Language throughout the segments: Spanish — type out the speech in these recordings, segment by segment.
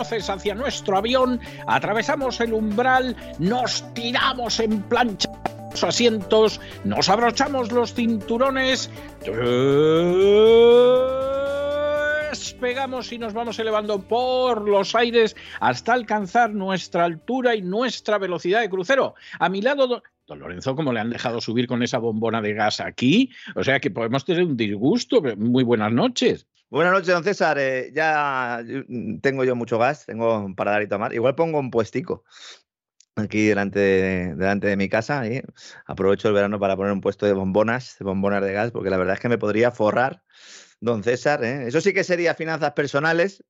Hacia nuestro avión, atravesamos el umbral, nos tiramos en plancha los asientos, nos abrochamos los cinturones, despegamos y nos vamos elevando por los aires hasta alcanzar nuestra altura y nuestra velocidad de crucero. A mi lado Don Lorenzo, como le han dejado subir con esa bombona de gas aquí, o sea que podemos tener un disgusto. Muy buenas noches. Buenas noches, don César. Eh, ya tengo yo mucho gas, tengo para dar y tomar. Igual pongo un puestico aquí delante de, delante de mi casa. Aprovecho el verano para poner un puesto de bombonas, de bombonas de gas, porque la verdad es que me podría forrar, don César. ¿eh? Eso sí que sería finanzas personales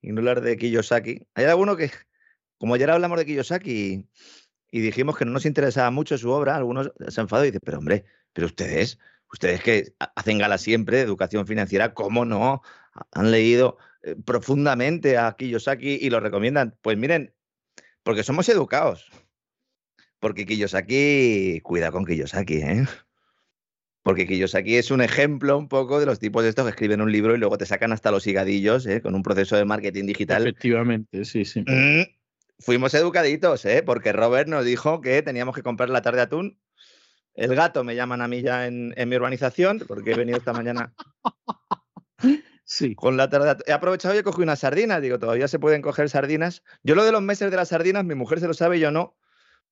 y no hablar de Kiyosaki. Hay alguno que, como ayer hablamos de Kiyosaki, y dijimos que no nos interesaba mucho su obra, algunos se enfadó y dicen, pero hombre, pero ustedes, ustedes que hacen gala siempre de educación financiera, ¿cómo no? Han leído eh, profundamente a Kiyosaki y lo recomiendan. Pues miren, porque somos educados. Porque Kiyosaki, cuida con Kiyosaki, ¿eh? Porque Kiyosaki es un ejemplo un poco de los tipos de estos que escriben un libro y luego te sacan hasta los higadillos, ¿eh? Con un proceso de marketing digital. Efectivamente, sí, sí. Mm, fuimos educaditos, ¿eh? porque Robert nos dijo que teníamos que comprar la tarde atún. El gato me llaman a mí ya en, mi urbanización, porque he venido esta mañana. Sí. Con la He aprovechado y he cogido unas sardinas. Digo, todavía se pueden coger sardinas. Yo lo de los meses de las sardinas, mi mujer se lo sabe, yo no.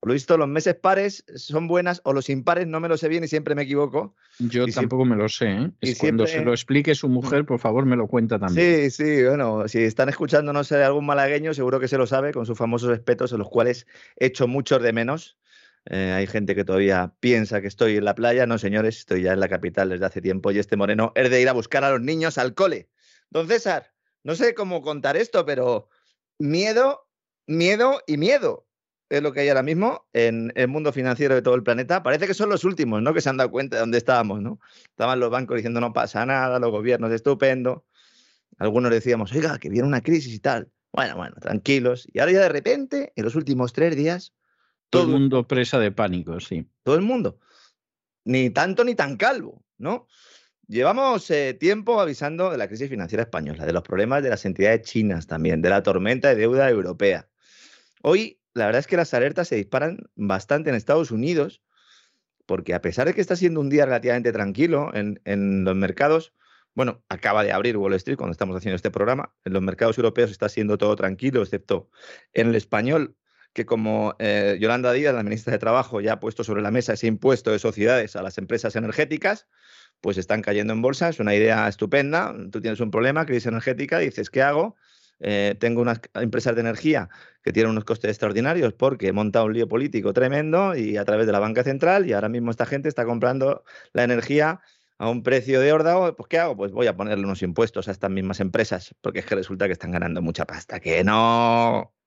Por lo visto, los meses pares son buenas o los impares no me lo sé bien y siempre me equivoco. Yo tampoco me lo sé. ¿eh? y cuando se lo explique su mujer, por favor, me lo cuenta también. Sí, sí, bueno, si están escuchando, no sé, algún malagueño, seguro que se lo sabe, con sus famosos respetos, en los cuales he hecho muchos de menos. Eh, hay gente que todavía piensa que estoy en la playa. No, señores, estoy ya en la capital desde hace tiempo y este moreno es de ir a buscar a los niños al cole. Don César, no sé cómo contar esto, pero miedo, miedo y miedo es lo que hay ahora mismo en el mundo financiero de todo el planeta. Parece que son los últimos, ¿no? Que se han dado cuenta de dónde estábamos, ¿no? Estaban los bancos diciendo no pasa nada, los gobiernos estupendo. Algunos decíamos, oiga, que viene una crisis y tal. Bueno, bueno, tranquilos. Y ahora ya de repente, en los últimos tres días... Todo, el mundo presa de pánico, sí. Todo el mundo. Ni tanto ni tan calvo, ¿no? Llevamos eh, tiempo avisando de la crisis financiera española, de los problemas de las entidades chinas también, de la tormenta de deuda europea. Hoy la verdad es que las alertas se disparan bastante en Estados Unidos, porque a pesar de que está siendo un día relativamente tranquilo en, los mercados, bueno, acaba de abrir Wall Street cuando estamos haciendo este programa, en los mercados europeos está siendo todo tranquilo, excepto en el español, que como eh, Yolanda Díaz, la ministra de Trabajo, ya ha puesto sobre la mesa ese impuesto de sociedades a las empresas energéticas, pues están cayendo en bolsa, es una idea estupenda, tú tienes un problema, crisis energética, dices, ¿qué hago? Eh, tengo unas empresas de energía que tienen unos costes extraordinarios porque he montado un lío político tremendo y a través de la banca central y ahora mismo esta gente está comprando la energía a un precio de horda, pues ¿qué hago? Pues voy a ponerle unos impuestos a estas mismas empresas, porque es que resulta que están ganando mucha pasta. Que no.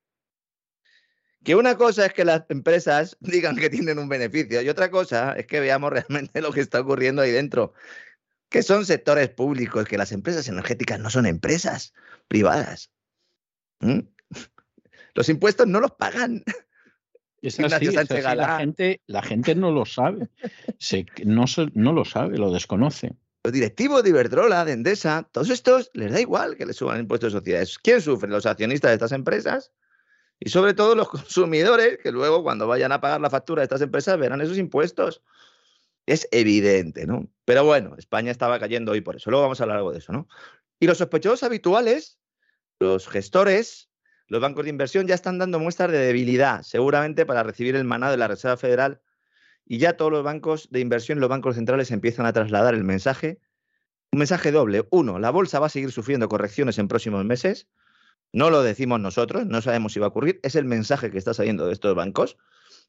Que una cosa es que las empresas digan que tienen un beneficio y otra cosa es que veamos realmente lo que está ocurriendo ahí dentro. Que son sectores públicos, que las empresas energéticas no son empresas privadas. ¿Mm? Los impuestos no los pagan. Es así, la, gente, la gente no lo sabe. no, no lo sabe, lo desconoce. Los directivos de Iberdrola, de Endesa, todos estos les da igual que les suban impuestos de sociedades. ¿Quién sufre? Los accionistas de estas empresas y sobre todo los consumidores que luego cuando vayan a pagar la factura de estas empresas verán esos impuestos. Es evidente, ¿no? Pero bueno, España estaba cayendo hoy por eso. Luego vamos a hablar algo de eso, ¿no? Y los sospechosos habituales los gestores, los bancos de inversión ya están dando muestras de debilidad, seguramente para recibir el maná de la Reserva Federal. Y ya todos los bancos de inversión, los bancos centrales empiezan a trasladar el mensaje. Un mensaje doble. Uno, la bolsa va a seguir sufriendo correcciones en próximos meses. No lo decimos nosotros, no sabemos si va a ocurrir. Es el mensaje que está saliendo de estos bancos.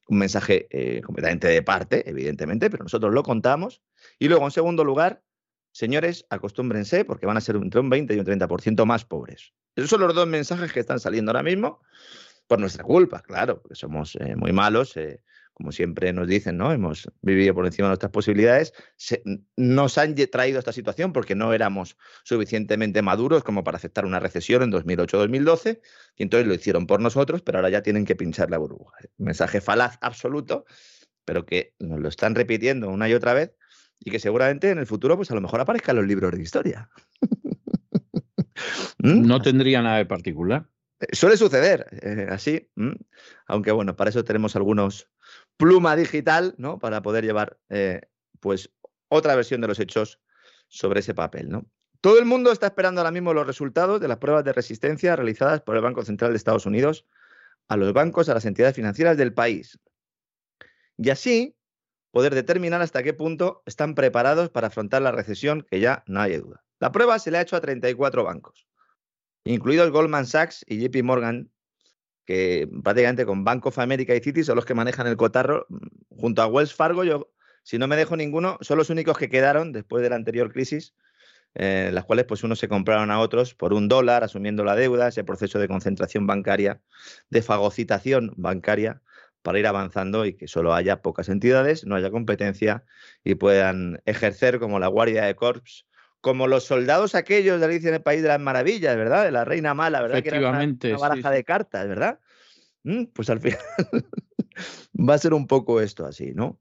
Un mensaje eh, completamente de parte, evidentemente, pero nosotros lo contamos. Y luego, en segundo lugar, señores, acostúmbrense porque van a ser entre un 20 y un 30% más pobres. Esos son los dos mensajes que están saliendo ahora mismo por nuestra culpa, claro, porque somos eh, muy malos, eh, como siempre nos dicen, ¿no? Hemos vivido por encima de nuestras posibilidades, nos han traído esta situación porque no éramos suficientemente maduros como para aceptar una recesión en 2008-2012 y entonces lo hicieron por nosotros, pero ahora ya tienen que pinchar la burbuja. Mensaje falaz absoluto, pero que nos lo están repitiendo una y otra vez y que seguramente en el futuro pues a lo mejor aparezcan los libros de historia. ¿Mm? No tendría nada de particular. Eh, suele suceder eh, así, aunque bueno, para eso tenemos algunos pluma digital, ¿no? Para poder llevar, eh, pues, otra versión de los hechos sobre ese papel, ¿no? Todo el mundo está esperando ahora mismo los resultados de las pruebas de resistencia realizadas por el Banco Central de Estados Unidos a los bancos, a las entidades financieras del país. Y así poder determinar hasta qué punto están preparados para afrontar la recesión, que ya no hay duda. La prueba se le ha hecho a 34 bancos, incluidos Goldman Sachs y JP Morgan, que prácticamente con Bank of America y Citi son los que manejan el cotarro, mm, junto a Wells Fargo, yo, si no me dejo ninguno, son los únicos que quedaron después de la anterior crisis, eh, las cuales pues unos se compraron a otros por un dólar, asumiendo la deuda, ese proceso de concentración bancaria, de fagocitación bancaria, para ir avanzando y que solo haya pocas entidades, no haya competencia y puedan ejercer como la Guardia de Corps como los soldados aquellos de Alicia en el País de las Maravillas, ¿verdad? De la Reina Mala, ¿verdad? Que era una, baraja de cartas, ¿verdad? Mm, pues al final va a ser un poco esto así, ¿no?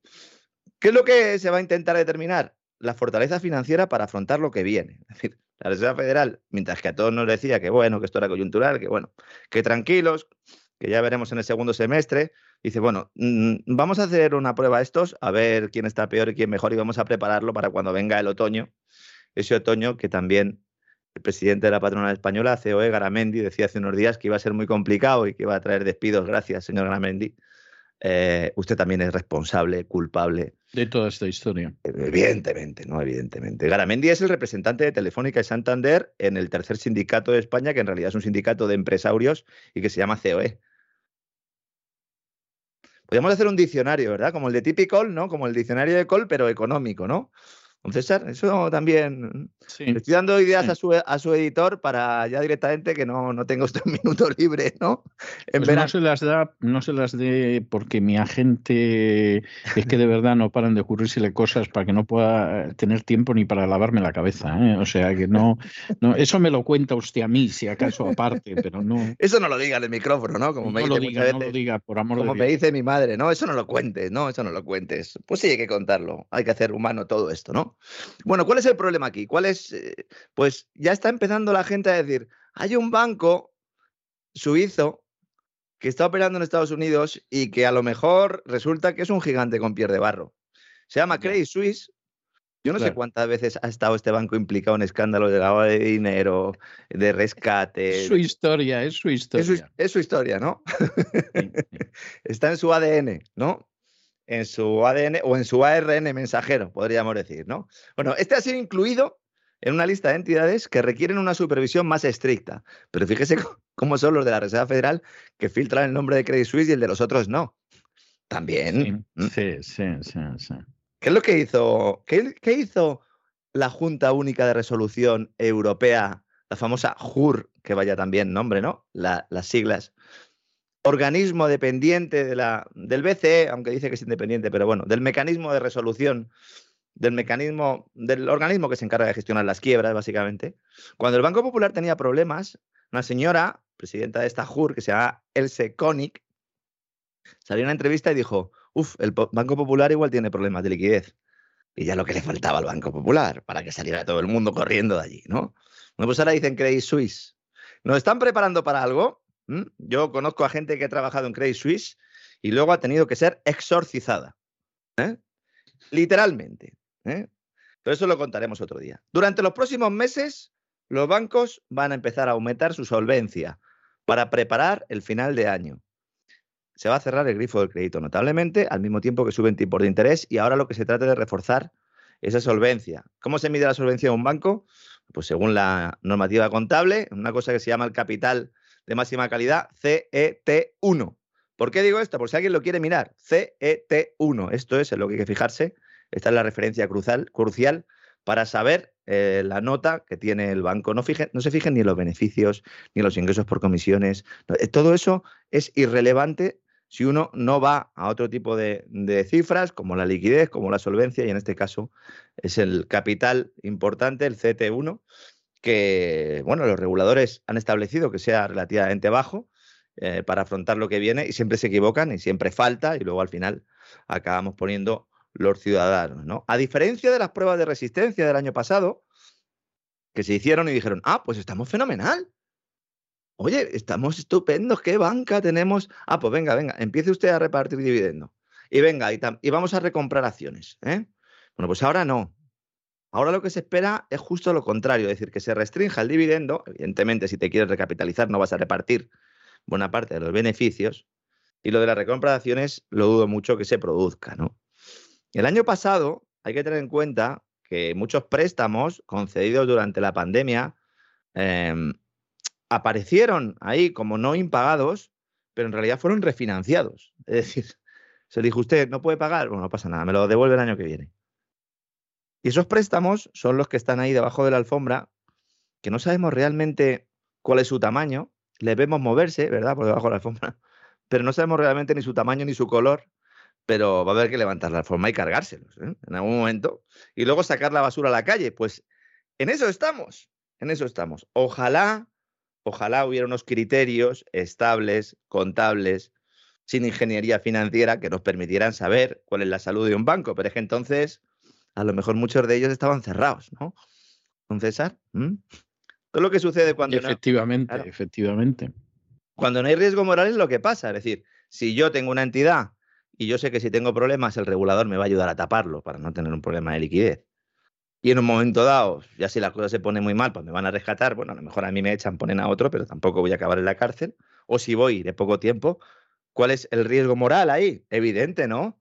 ¿Qué es lo que se va a intentar determinar? La fortaleza financiera para afrontar lo que viene. Es decir, la Reserva Federal, mientras que a todos nos decía que bueno, que esto era coyuntural, que bueno, que tranquilos, que ya veremos en el segundo semestre, dice, bueno, mm, vamos a hacer una prueba a estos, a ver quién está peor y quién mejor, y vamos a prepararlo para cuando venga el otoño ese otoño que también el presidente de la patronal española, COE Garamendi, decía hace unos días que iba a ser muy complicado y que iba a traer despidos. Gracias, señor Garamendi. Eh, usted también es responsable, culpable. De toda esta historia. Evidentemente, ¿no? Evidentemente. Garamendi es el representante de Telefónica y Santander en el tercer sindicato de España, que en realidad es un sindicato de empresarios y que se llama COE. Podríamos hacer un diccionario, ¿verdad? Como el de Typical, ¿no? Como el diccionario de Col, pero económico, ¿no? Don César, eso también. Le estoy dando ideas a, su, a su editor para ya directamente que no, no tenga usted un minuto libre, ¿no? En pues no se las da, no se las dé porque mi agente es que de verdad no paran de ocurrírsele cosas para que no pueda tener tiempo ni para lavarme la cabeza. ¿eh? O sea que no, no, eso me lo cuenta usted a mí, si acaso aparte, pero no. Eso no lo diga en el micrófono, ¿no? Como me dice lo diga, no lo diga, por amor Como me dice mi madre, no, eso no lo cuentes, no, eso no lo cuentes. Pues sí hay que contarlo, hay que hacer humano todo esto, ¿no? Bueno, ¿cuál es el problema aquí? ¿Cuál es? Eh, pues ya está empezando la gente a decir, hay un banco suizo que está operando en Estados Unidos y que a lo mejor resulta que es un gigante con piel de barro. Se llama Credit Suisse. Yo no sé cuántas veces ha estado este banco implicado en escándalos de lavado de dinero, de rescate. Es su historia, es su historia. Es su, historia, ¿no? está en su ADN, ¿no? En su ADN o en su ARN mensajero, podríamos decir, ¿no? Bueno, este ha sido incluido en una lista de entidades que requieren una supervisión más estricta. Pero fíjese cómo son los de la Reserva Federal que filtran el nombre de Credit Suisse y el de los otros no. También. Sí, sí, sí, sí. ¿Qué es lo que hizo? ¿Qué, hizo la Junta Única de Resolución Europea, la famosa JUR, que vaya también nombre, ¿no? las siglas organismo dependiente de la, del BCE, aunque dice que es independiente, pero bueno, del mecanismo de resolución, del mecanismo, del organismo que se encarga de gestionar las quiebras, básicamente. Cuando el Banco Popular tenía problemas, una señora, presidenta de esta JUR, que se llama Else Konig, salió en una entrevista y dijo, uff, el Banco Popular igual tiene problemas de liquidez. Y ya lo que le faltaba al Banco Popular, para que saliera todo el mundo corriendo de allí, ¿no? Pues ahora dicen Credit Suisse. ¿Nos están preparando para algo? Yo conozco a gente que ha trabajado en Credit Suisse y luego ha tenido que ser exorcizada. ¿eh? Literalmente. ¿eh? Pero eso lo contaremos otro día. Durante los próximos meses, los bancos van a empezar a aumentar su solvencia para preparar el final de año. Se va a cerrar el grifo del crédito notablemente, al mismo tiempo que suben tipos de interés, y ahora lo que se trata de reforzar esa solvencia. ¿Cómo se mide la solvencia de un banco? Pues según la normativa contable, una cosa que se llama el capital de máxima calidad, CET1. ¿Por qué digo esto? Por si alguien lo quiere mirar, CET1. Esto es en lo que hay que fijarse. Esta es la referencia crucial, para saber eh, la nota que tiene el banco. No, no se fijen ni en los beneficios, ni en los ingresos por comisiones. Eh, todo eso es irrelevante si uno no va a otro tipo de, de, cifras, como la liquidez, como la solvencia, y en este caso es el capital importante, el CT1, que, bueno, los reguladores han establecido que sea relativamente bajo eh, para afrontar lo que viene y siempre se equivocan y siempre falta y luego al final acabamos poniendo los ciudadanos, ¿no? A diferencia de las pruebas de resistencia del año pasado, que se hicieron y dijeron, ah, pues estamos fenomenal. Oye, estamos estupendos, ¿qué banca tenemos? Ah, pues venga, venga, empiece usted a repartir dividendo. Y venga, y, y vamos a recomprar acciones. ¿eh? Bueno, pues ahora no. Ahora lo que se espera es justo lo contrario, es decir, que se restrinja el dividendo. Evidentemente, si te quieres recapitalizar, no vas a repartir buena parte de los beneficios. Y lo de la recompra de acciones, lo dudo mucho que se produzca, ¿no? El año pasado, hay que tener en cuenta que muchos préstamos concedidos durante la pandemia em, aparecieron ahí como no impagados, pero en realidad fueron refinanciados. Es decir, se dijo usted, no puede pagar, bueno, no pasa nada, me lo devuelve el año que viene. Y esos préstamos son los que están ahí debajo de la alfombra, que no sabemos realmente cuál es su tamaño, les vemos moverse, ¿verdad? Por debajo de la alfombra, pero no sabemos realmente ni su tamaño ni su color, pero va a haber que levantar la alfombra y cargárselos ¿eh? en algún momento, y luego sacar la basura a la calle. Pues en eso estamos, en eso estamos. Ojalá, ojalá hubiera unos criterios estables, contables, sin ingeniería financiera, que nos permitieran saber cuál es la salud de un banco, pero es que entonces a lo mejor muchos de ellos estaban cerrados, ¿no? Don César. Todo lo que sucede cuando. Efectivamente, efectivamente. Cuando no hay riesgo moral es lo que pasa. Es decir, si yo tengo una entidad y yo sé que si tengo problemas el regulador me va a ayudar a taparlo para no tener un problema de liquidez. y en un momento dado, ya si la cosa se pone muy mal, pues me van a rescatar, bueno, a lo mejor a mí me echan, ponen a otro, pero tampoco voy a acabar en la cárcel, o si voy de poco tiempo, ¿cuál es el riesgo moral ahí? Evidente, ¿no?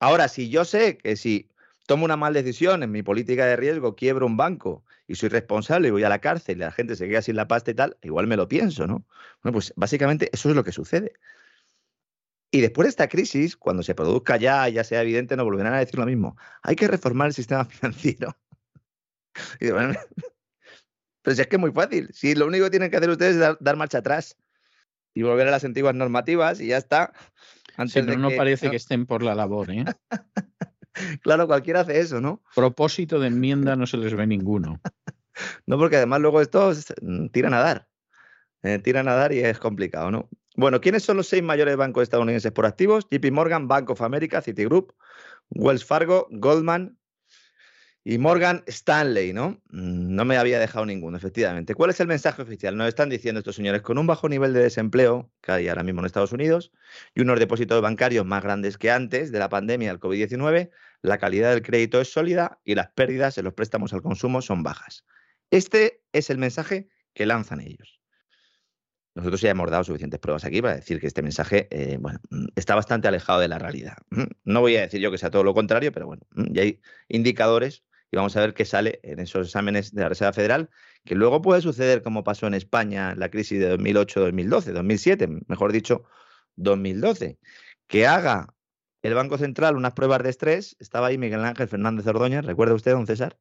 Ahora, si yo sé que si tomo una mala decisión en mi política de riesgo, quiebro un banco y soy responsable y voy a la cárcel y la gente se queda sin la pasta y tal, igual me lo pienso, ¿no? Bueno, pues básicamente eso es lo que sucede. Y después de esta crisis, cuando se produzca ya, ya sea evidente, no volverán a decir lo mismo. Hay que reformar el sistema financiero. pero si es que es muy fácil. Si lo único que tienen que hacer ustedes es dar, marcha atrás y volver a las antiguas normativas y ya está. Antes pero no parece que estén por la labor, ¿eh? claro, cualquiera hace eso, ¿no? Propósito de enmienda no se les ve ninguno. no, porque además luego estos mm, tiran a dar. Eh, tiran a dar y es complicado, ¿no? Bueno, ¿quiénes son los seis mayores bancos estadounidenses por activos? JP Morgan, Bank of America, Citigroup, Wells Fargo, Goldman y Morgan Stanley, ¿no? Mm, no me había dejado ninguno, efectivamente. ¿Cuál es el mensaje oficial? Nos están diciendo estos señores, con un bajo nivel de desempleo que hay ahora mismo en Estados Unidos y unos depósitos bancarios más grandes que antes de la pandemia del COVID-19, la calidad del crédito es sólida y las pérdidas en los préstamos al consumo son bajas. Este es el mensaje que lanzan ellos. Nosotros ya hemos dado suficientes pruebas aquí para decir que este mensaje eh, mm, está bastante alejado de la realidad. Mm, no voy a decir yo que sea todo lo contrario, pero bueno, ya hay indicadores y vamos a ver qué sale en esos exámenes de la Reserva Federal, que luego puede suceder como pasó en España la crisis de 2008-2012, 2007, mejor dicho, 2012, que haga el Banco Central unas pruebas de estrés. Estaba ahí Miguel Ángel Fernández Ordóñez, ¿recuerda usted, don César?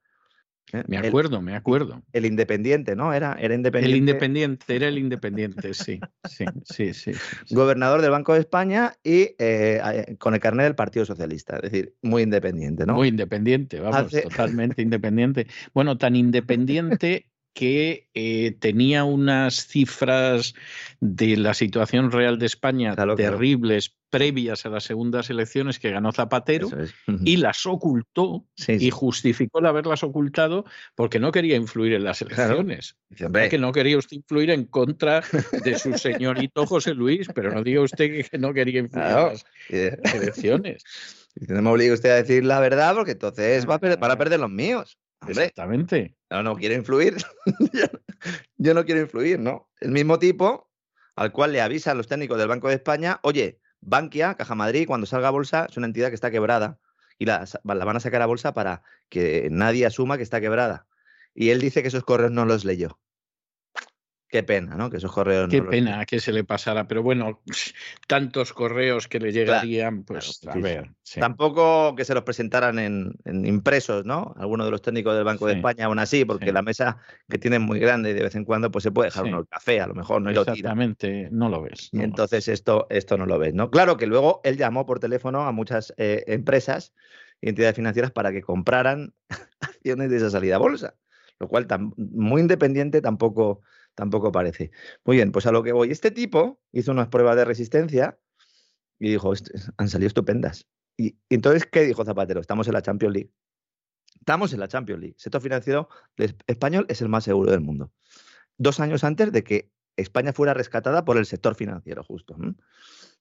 ¿Eh? Me acuerdo, me acuerdo. El independiente, ¿no? Era, era independiente. El independiente, era el independiente, sí, sí, sí, sí, Gobernador del Banco de España y eh, con el carnet del Partido Socialista, es decir, muy independiente, ¿no? Muy independiente, vamos, totalmente independiente. Bueno, tan independiente que eh, tenía unas cifras de la situación real de España terribles previas a las segundas elecciones que ganó Zapatero y las ocultó y justificó el haberlas ocultado porque no quería influir en las elecciones. Que no quería usted influir en contra de su señorito José Luis, pero no diga usted que no quería influir en las elecciones. no me obliga usted a decir la verdad porque entonces va a perder, para perder los míos. Exactamente. No, no quiero influir. yo no quiero influir, ¿no? El mismo tipo al cual le avisan los técnicos del Banco de España, oye, Bankia, Caja Madrid, cuando salga a bolsa, es una entidad que está quebrada y la, la, van a sacar a bolsa para que nadie asuma que está quebrada. Y él dice que esos correos no los leyó. Qué pena, ¿no? Que esos correos. Qué pena que se le pasara, pero bueno, tantos correos que le llegarían, pues a ver. Tampoco que se los presentaran en, impresos, ¿no? Algunos de los técnicos del Banco de España, aún así, porque la mesa que tienen muy grande y de vez en cuando, pues se puede dejar uno el café, a lo mejor no Exactamente, no lo ves. y entonces Esto, esto no lo ves, ¿no? Claro que luego él llamó por teléfono a muchas eh, empresas y entidades financieras para que compraran acciones de esa salida a bolsa, lo cual muy independiente tampoco tampoco parece. Muy bien, pues a lo que voy. Este tipo hizo unas pruebas de resistencia y dijo, han salido estupendas. Y, entonces, ¿qué dijo Zapatero? Estamos en la Champions League. Estamos en la Champions League. El sector financiero español es el más seguro del mundo. Dos años antes de que España fuera rescatada por el sector financiero, justo.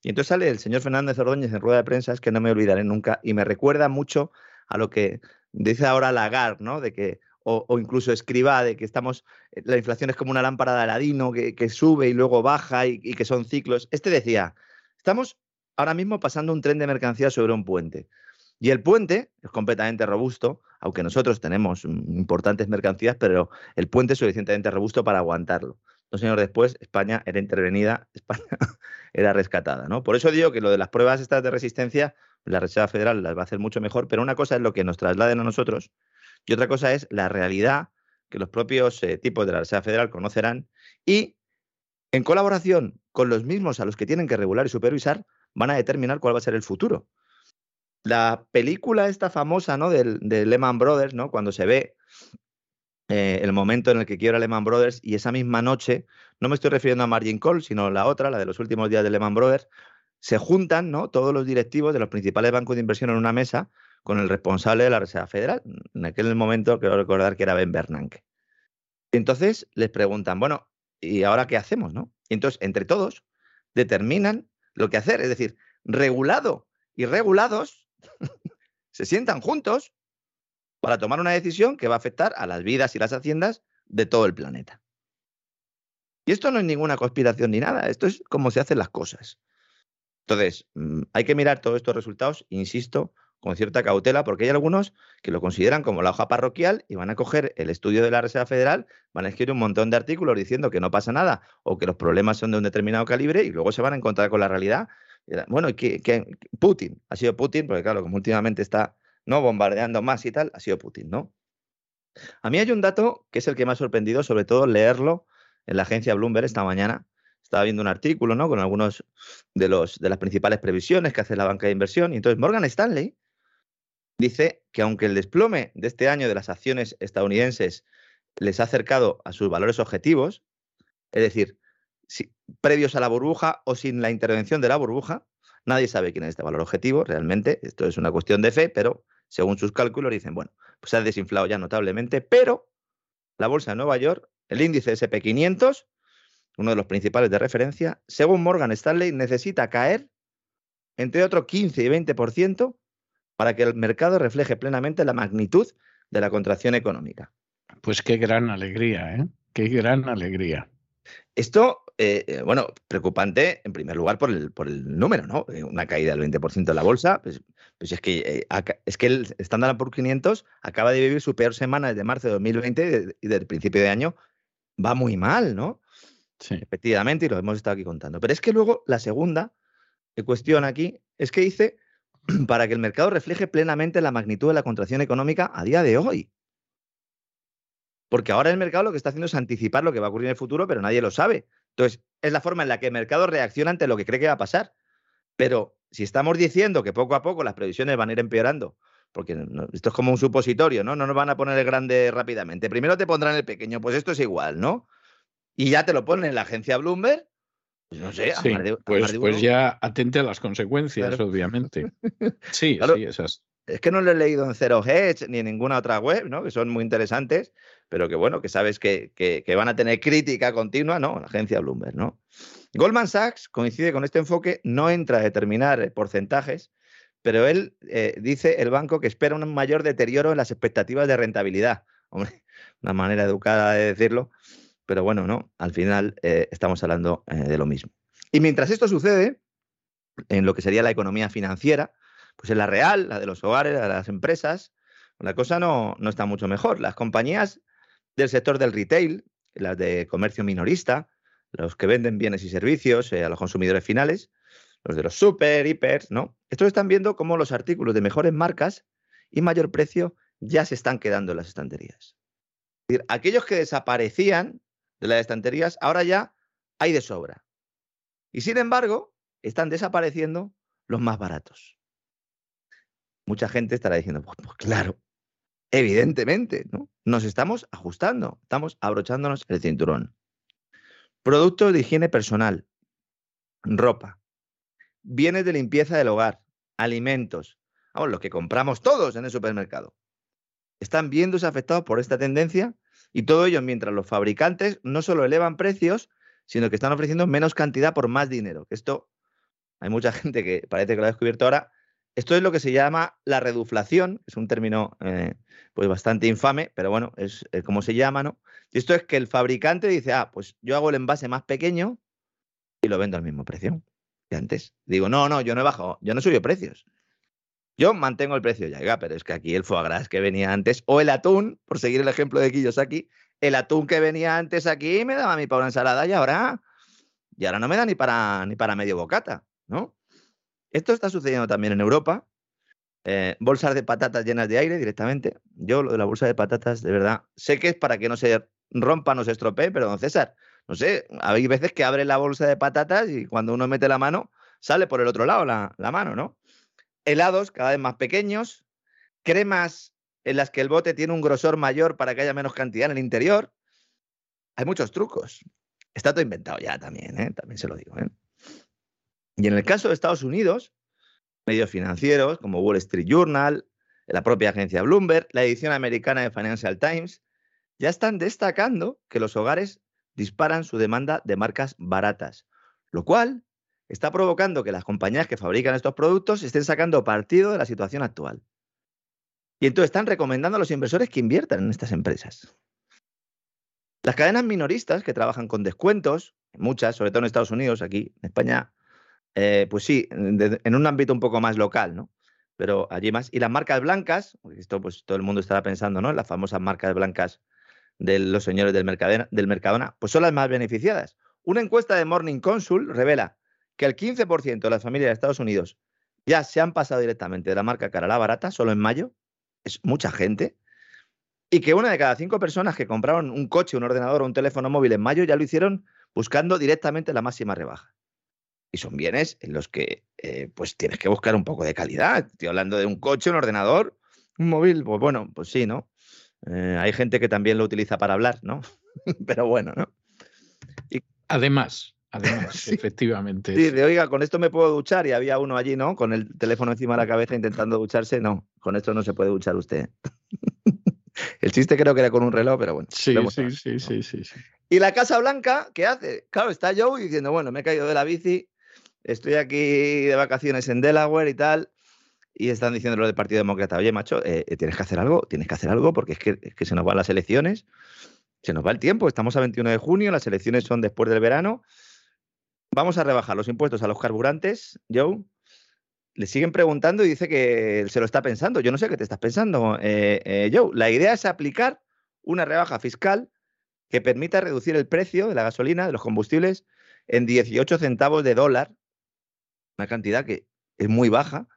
Y entonces sale el señor Fernández Ordóñez en rueda de prensa, es que no me olvidaré nunca, y me recuerda mucho a lo que dice ahora Lagarde, ¿no? De que o, incluso escriba de que estamos, eh, la inflación es como una lámpara de Aladino que, sube y luego baja y, que son ciclos. Este decía, estamos ahora mismo pasando un tren de mercancías sobre un puente. Y el puente es completamente robusto, aunque nosotros tenemos importantes mercancías, pero el puente es suficientemente robusto para aguantarlo. Dos años después, España era intervenida, España era rescatada. ¿no? Por eso digo que lo de las pruebas estas de resistencia, la Reserva Federal las va a hacer mucho mejor, pero una cosa es lo que nos trasladen a nosotros y otra cosa es la realidad que los propios eh, tipos de la Reserva Federal conocerán y en colaboración con los mismos a los que tienen que regular y supervisar, van a determinar cuál va a ser el futuro. La película esta famosa ¿no? de, Lehman Brothers, ¿no? cuando se ve eh, el momento en el que quiebra Lehman Brothers y esa misma noche, no me estoy refiriendo a Margin Call, sino la otra, la de los últimos días de Lehman Brothers, se juntan ¿no? todos los directivos de los principales bancos de inversión en una mesa con el responsable de la Reserva Federal. En aquel momento quiero recordar que era Ben Bernanke. Entonces les preguntan, bueno, ¿y ahora qué hacemos? ¿no? Y entonces, entre todos, determinan lo que hacer. Es decir, regulado y regulados se sientan juntos para tomar una decisión que va a afectar a las vidas y las haciendas de todo el planeta. Y esto no es ninguna conspiración ni nada, esto es como se hacen las cosas. Entonces, mm, hay que mirar todos estos resultados, insisto, con cierta cautela, porque hay algunos que lo consideran como la hoja parroquial y van a coger el estudio de la Reserva Federal, van a escribir un montón de artículos diciendo que no pasa nada o que los problemas son de un determinado calibre y luego se van a encontrar con la realidad. Bueno, que, Putin, ha sido Putin, porque claro, como últimamente está no bombardeando más y tal, ha sido Putin, ¿no? A mí hay un dato que es el que me ha sorprendido, sobre todo leerlo en la agencia Bloomberg esta mañana. Estaba viendo un artículo, ¿no? Con algunos de los de las principales previsiones que hace la banca de inversión. Y entonces Morgan Stanley dice que aunque el desplome de este año de las acciones estadounidenses les ha acercado a sus valores objetivos, es decir, previos a la burbuja o sin la intervención de la burbuja, nadie sabe quién es este valor objetivo realmente, esto es una cuestión de fe, pero según sus cálculos dicen, bueno, pues se ha desinflado ya notablemente, pero la bolsa de Nueva York, el índice SP500, uno de los principales de referencia, según Morgan Stanley, necesita caer entre otro 15 y 20% para que el mercado refleje plenamente la magnitud de la contracción económica. Pues qué gran alegría, ¿eh? Qué gran alegría. Esto, eh, eh, bueno, preocupante en primer lugar por el, por el número, ¿no? Eh, una caída del 20% de la bolsa, pues, pues es, que, es que el Standard Poor's 500 acaba de vivir su peor semana desde marzo de 2020 y desde el principio de año va muy mal, ¿no? Sí. Efectivamente, y lo hemos estado aquí contando. Pero es que luego la segunda cuestión aquí es que dice para que el mercado refleje plenamente la magnitud de la contracción económica a día de hoy. Porque ahora el mercado lo que está haciendo es anticipar lo que va a ocurrir en el futuro, pero nadie lo sabe. Entonces, es la forma en la que el mercado reacciona ante lo que cree que va a pasar. Pero si estamos diciendo que poco a poco las previsiones van a ir empeorando, porque esto es como un supositorio, ¿no? No nos van a poner el grande rápidamente. Primero te pondrán el pequeño, pues esto es igual, ¿no? Y ya te lo ponen en la agencia Bloomberg pues no sé, pues, pues, ya atente a las consecuencias, obviamente. Sí, sí, esas. Es que no lo he leído en Zero Hedge ni en ninguna otra web, ¿no? Que son muy interesantes, pero que bueno, que sabes que, que, van a tener crítica continua, ¿no? La agencia Bloomberg, ¿no? Goldman Sachs coincide con este enfoque, no entra a determinar porcentajes, pero él eh, dice el banco que espera un mayor deterioro en las expectativas de rentabilidad. Hombre, una manera educada de decirlo, pero bueno, no, al final eh, estamos hablando eh, de lo mismo. Y mientras esto sucede, en lo que sería la economía financiera, pues en la real, la de los hogares, la de las empresas, la cosa no, no está mucho mejor. Las compañías del sector del retail, las de comercio minorista, los que venden bienes y servicios eh, a los consumidores finales, los de los super, hiper, ¿no? Estos están viendo cómo los artículos de mejores marcas y mayor precio ya se están quedando en las estanterías. Es decir, aquellos que desaparecían de las estanterías, ahora ya hay de sobra. Y sin embargo, están desapareciendo los más baratos. Mucha gente estará diciendo, pues, pues, claro, evidentemente, ¿no? Nos estamos ajustando, estamos abrochándonos el cinturón. Productos de higiene personal, ropa, bienes de limpieza del hogar, alimentos, vamos, lo que compramos todos en el supermercado. Están viéndose afectados por esta tendencia y todo ello mientras los fabricantes no solo elevan precios, sino que están ofreciendo menos cantidad por más dinero. Esto, hay mucha gente que parece que lo ha descubierto ahora. Esto es lo que se llama la reduflación, es un término eh, pues bastante infame, pero bueno, es, como se llama, ¿no? Y esto es que el fabricante dice, ah, pues yo hago el envase más pequeño y lo vendo al mismo precio que antes. Digo, no, no, yo no he bajado, yo no subido precios. Yo mantengo el precio ya, pero es que aquí el foie gras que venía antes, o el atún, por seguir el ejemplo de Kiyosaki, el atún que venía antes aquí me daba a mí ensalada y ahora, y ahora no me da ni para, ni para medio bocata, ¿no? Esto está sucediendo también en Europa. Eh, bolsas de patatas llenas de aire directamente. Yo lo de la bolsa de patatas, de verdad, sé que es para que no se rompa, no se estropee, pero don César, no sé, hay veces que abre la bolsa de patatas y cuando uno mete la mano, sale por el otro lado la, la mano, ¿no? Helados cada vez más pequeños, cremas en las que el bote tiene un grosor mayor para que haya menos cantidad en el interior. Hay muchos trucos. Está todo inventado ya también, ¿eh? también se lo digo. ¿eh? Y en el caso de Estados Unidos, medios financieros como Wall Street Journal, la propia agencia Bloomberg, la edición americana de Financial Times, ya están destacando que los hogares disparan su demanda de marcas baratas, lo cual está provocando que las compañías que fabrican estos productos estén sacando partido de la situación actual. Y entonces están recomendando a los inversores que inviertan en estas empresas. Las cadenas minoristas que trabajan con descuentos, muchas, sobre todo en Estados Unidos, aquí en España, eh, pues sí, en un ámbito un poco más local, ¿no? Pero allí más. Y las marcas blancas, esto pues todo el mundo estará pensando, ¿no? Las famosas marcas blancas de los señores del, del Mercadona, pues son las más beneficiadas. Una encuesta de Morning Consul revela que el 15% de las familias de Estados Unidos ya se han pasado directamente de la marca cara a la barata, solo en mayo, es mucha gente, y que una de cada cinco personas que compraron un coche, un ordenador o un teléfono móvil en mayo ya lo hicieron buscando directamente la máxima rebaja. Y son bienes en los que eh, pues tienes que buscar un poco de calidad. Estoy hablando de un coche, un ordenador, un móvil, pues bueno, pues sí, ¿no? Eh, hay gente que también lo utiliza para hablar, ¿no? Pero bueno, ¿no? Además, además, efectivamente. Sí, de oiga, con esto me puedo duchar y había uno allí, ¿no? Con el teléfono encima de la cabeza intentando ducharse. No, con esto no se puede duchar usted. el chiste creo que era con un reloj, pero bueno. Sí, sí, sí, sí, sí, sí. Y la Casa Blanca, ¿qué hace? Claro, está Joe diciendo, bueno, me he caído de la bici, estoy aquí de vacaciones en Delaware y tal, y están diciendo lo del Partido Demócrata, oye, macho, eh, eh, tienes que hacer algo, tienes que hacer algo porque es que, es que se nos van las elecciones, se nos va el tiempo, estamos a 21 de junio, las elecciones son después del verano, vamos a rebajar los impuestos a los carburantes, Joe. Le siguen preguntando y dice que se lo está pensando. Yo no sé qué te estás pensando, eh, Joe. La idea es aplicar una rebaja fiscal que permita reducir el precio de la gasolina, de los combustibles, en 18 centavos de dólar, una cantidad que es muy baja.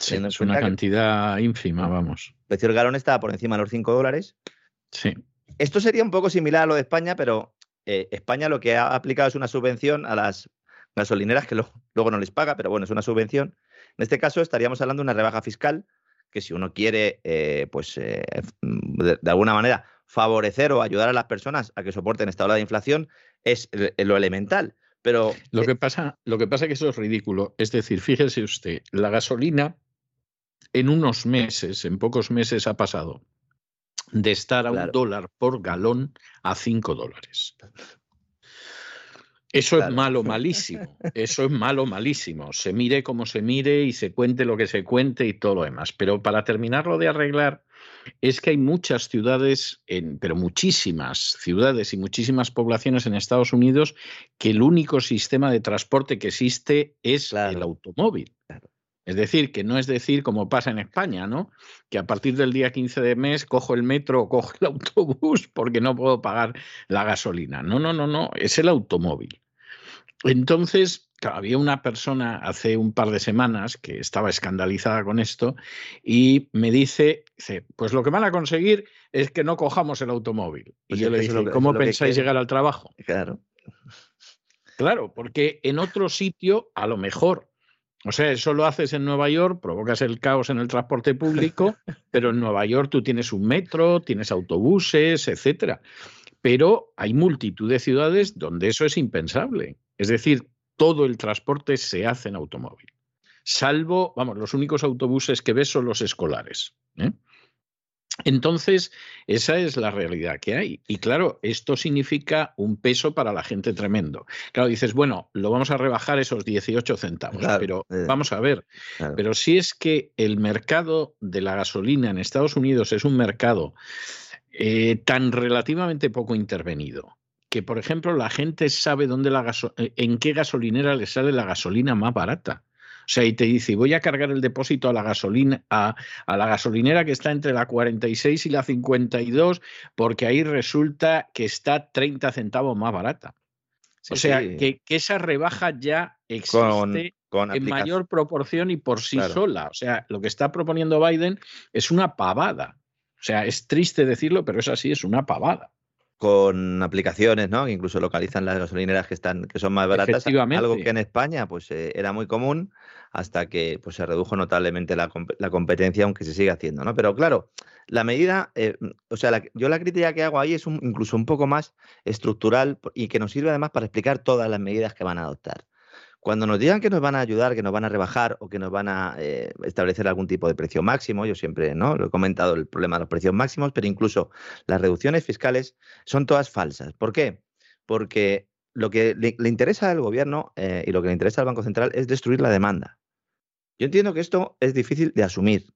Sí, es una cantidad ínfima, vamos. El precio del galón está por encima de los 5 dólares. Sí. Esto sería un poco similar a lo de España, pero eh, España lo que ha aplicado es una subvención a las gasolineras que luego no les paga, pero bueno, es una subvención. En este caso estaríamos hablando de una rebaja fiscal que si uno quiere, eh, pues eh, de, alguna manera favorecer o ayudar a las personas a que soporten esta ola de inflación es lo elemental. Pero lo que pasa, lo que pasa es que eso es ridículo. Es decir, fíjese usted, la gasolina en unos meses, en pocos meses, ha pasado de estar a un dólar por galón a cinco dólares. Eso es malo, malísimo. Eso es malo, malísimo. Se mire como se mire y se cuente lo que se cuente y todo lo demás. Pero para terminarlo de arreglar, es que hay muchas ciudades, en, pero muchísimas ciudades y muchísimas poblaciones en Estados Unidos que el único sistema de transporte que existe es el automóvil. Es decir, que no es decir como pasa en España, ¿no? Que a partir del día 15 de mes cojo el metro o cojo el autobús porque no puedo pagar la gasolina. No, no, no, no, es el automóvil. Entonces, había una persona hace un par de semanas que estaba escandalizada con esto y me dice, pues lo que van a conseguir es que no cojamos el automóvil. y pues yo le dije, ¿cómo pensáis llegar al trabajo? Claro. Claro, porque en otro sitio a lo mejor o sea, eso lo haces en Nueva York, provocas el caos en el transporte público, pero en Nueva York tú tienes un metro, tienes autobuses, etcétera. Pero hay multitud de ciudades donde eso es impensable. Es decir, todo el transporte se hace en automóvil. Salvo, vamos, los únicos autobuses que ves son los escolares. ¿eh? Entonces, esa es la realidad que hay. Y claro, esto significa un peso para la gente tremendo. Claro, dices, bueno, lo vamos a rebajar esos 18 centavos, pero eh, vamos a ver. Pero si es que el mercado de la gasolina en Estados Unidos es un mercado eh, tan relativamente poco intervenido, que por ejemplo la gente sabe dónde la eh, en qué gasolinera le sale la gasolina más barata. O sea, y te dice, voy a cargar el depósito a la gasolina, a, la gasolinera que está entre la 46 y la 52, porque ahí resulta que está 30 centavos más barata. o sea, que, esa rebaja ya existe en mayor proporción y por sí sola. O sea, lo que está proponiendo Biden es una pavada. O sea, es triste decirlo, pero es así, es una pavada con aplicaciones, ¿no? Que incluso localizan las gasolineras que están, que son más baratas. Algo que en España, pues, eh, era muy común hasta que pues, se redujo notablemente la, competencia, aunque se sigue haciendo, ¿no? Pero claro, la medida, eh, o sea, yo la crítica que hago ahí es incluso un poco más estructural y que nos sirve además para explicar todas las medidas que van a adoptar. Cuando nos digan que nos van a ayudar, que nos van a rebajar o que nos van a eh, establecer algún tipo de precio máximo, yo siempre ¿no? lo he comentado el problema de los precios máximos, pero incluso las reducciones fiscales son todas falsas. ¿Por qué? Porque lo que le, interesa al gobierno eh, y lo que le interesa al Banco Central es destruir la demanda. Yo entiendo que esto es difícil de asumir.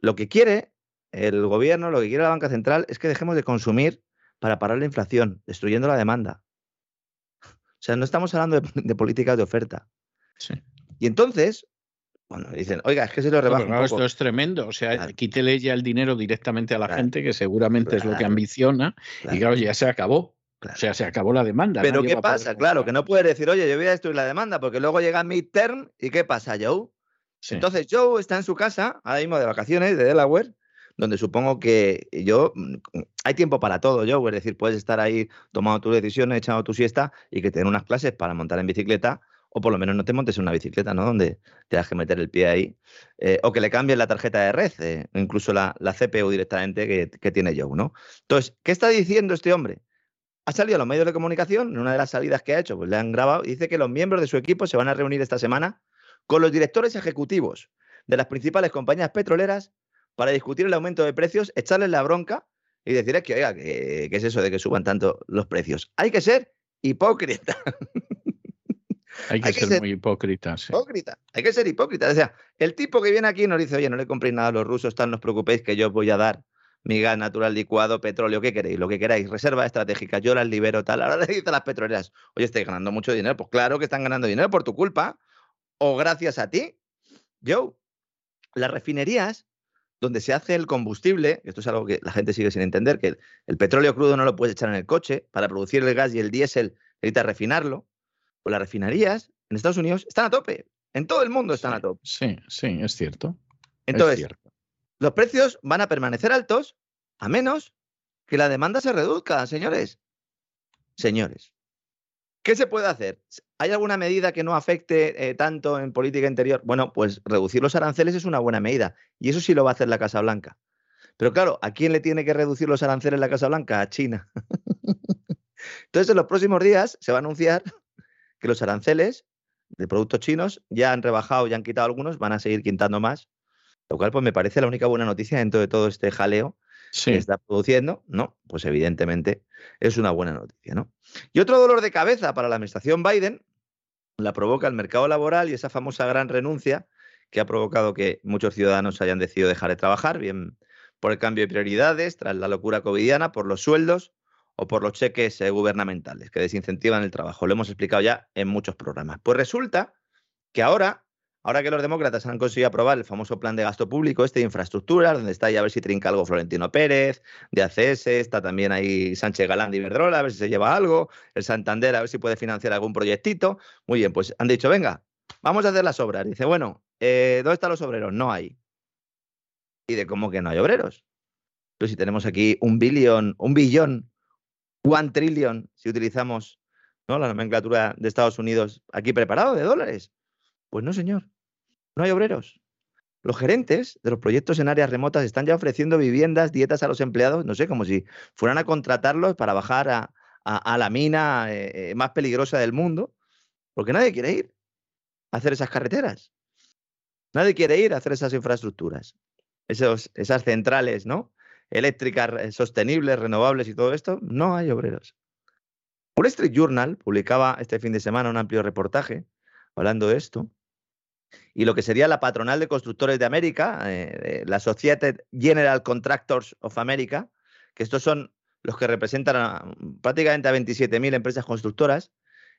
Lo que quiere el gobierno, lo que quiere la banca central es que dejemos de consumir para parar la inflación, destruyendo la demanda. O sea, no estamos hablando de, políticas de oferta. Y entonces, bueno, dicen, oiga, es que se lo rebaja. Esto es tremendo. O sea, quítele ya el dinero directamente a la gente, que seguramente es lo que ambiciona, y claro, ya se acabó. O sea, se acabó la demanda. Pero ¿qué pasa? Claro, que no puedes decir, oye, yo voy a destruir la demanda, porque luego llega midterm y ¿qué pasa, Joe? Entonces, Joe está en su casa, ahora mismo de vacaciones, de Delaware, donde supongo que yo, mm, hay tiempo para todo, Joe, es decir, puedes estar ahí tomando tus decisiones, echando tu siesta y que tener unas clases para montar en bicicleta, o por lo menos no te montes en una bicicleta, ¿no? Donde te que meter el pie ahí, eh, o que le cambies la tarjeta de red, eh, incluso la, CPU directamente que, que tiene Joe, ¿no? Entonces, ¿qué está diciendo este hombre? ha salido a los medios de comunicación, en una de las salidas que ha hecho, pues le han grabado, y dice que los miembros de su equipo se van a reunir esta semana con los directores ejecutivos de las principales compañías petroleras para discutir el aumento de precios, echarles la bronca y decirles que, oiga, ¿qué, es eso de que suban tanto los precios? Hay que ser hipócrita. Hay que, ser, muy hipócrita. Hipócrita. Hay que ser hipócrita. O sea, el tipo que viene aquí nos dice, oye, no le compréis nada a los rusos, tal, no os preocupéis que yo os voy a dar mi gas natural licuado, petróleo, ¿qué queréis? Lo que queráis, reserva estratégica, yo las libero, tal. Ahora le dice a las petroleras, oye, estáis ganando mucho dinero. Pues claro que están ganando dinero por tu culpa o gracias a ti. Joe, las refinerías donde se hace el combustible, esto es algo que la gente sigue sin entender, que el, petróleo crudo no lo puedes echar en el coche, para producir el gas y el diésel necesitas refinarlo, pues las refinerías en Estados Unidos están a tope, en todo el mundo están a tope. Sí, sí, es cierto. Entonces, los precios van a permanecer altos a menos que la demanda se reduzca, señores. Señores, ¿qué se puede hacer? ¿Hay alguna medida que no afecte eh, tanto en política interior? Bueno, pues reducir los aranceles es una buena medida y eso sí lo va a hacer la Casa Blanca. Pero claro, ¿a quién le tiene que reducir los aranceles la Casa Blanca? A China. Entonces, en los próximos días se va a anunciar que los aranceles de productos chinos ya han rebajado, ya han quitado algunos, van a seguir quitando más lo cual, pues me parece la única buena noticia dentro de todo este jaleo que está produciendo, ¿no? Pues evidentemente es una buena noticia, ¿no? Y otro dolor de cabeza para la administración Biden la provoca el mercado laboral y esa famosa gran renuncia que ha provocado que muchos ciudadanos hayan decidido dejar de trabajar, bien por el cambio de prioridades, tras la locura covidiana, por los sueldos o por los cheques eh, gubernamentales que desincentivan el trabajo. Lo hemos explicado ya en muchos programas. Pues resulta que ahora Ahora que los demócratas han conseguido aprobar el famoso plan de gasto público, este de infraestructuras, donde está ya a ver si trinca algo Florentino Pérez, de ACS, está también ahí Sánchez Galán de Iberdrola, a ver si se lleva algo, el Santander, a ver si puede financiar algún proyectito. Muy bien, pues han dicho, venga, vamos a hacer las obras. Dice, bueno, eh, ¿dónde están los obreros? No hay. ¿Y de cómo que no hay obreros? Pues si tenemos aquí un billón, un billón, one trillion, si utilizamos ¿no? la nomenclatura de Estados Unidos aquí preparado de dólares. Pues no, señor. No hay obreros. Los gerentes de los proyectos en áreas remotas están ya ofreciendo viviendas, dietas a los empleados, no sé, como si fueran a contratarlos para bajar a, la mina eh, eh, más peligrosa del mundo, porque nadie quiere ir a hacer esas carreteras. Nadie quiere ir a hacer esas infraestructuras, esos, esas centrales, ¿no? Eléctricas sostenibles, renovables y todo esto. No hay obreros. Wall Street Journal publicaba este fin de semana un amplio reportaje hablando de esto y lo que sería la patronal de constructores de América, eh, la Society General Contractors of America, que estos son los que representan prácticamente a 27.000 empresas constructoras,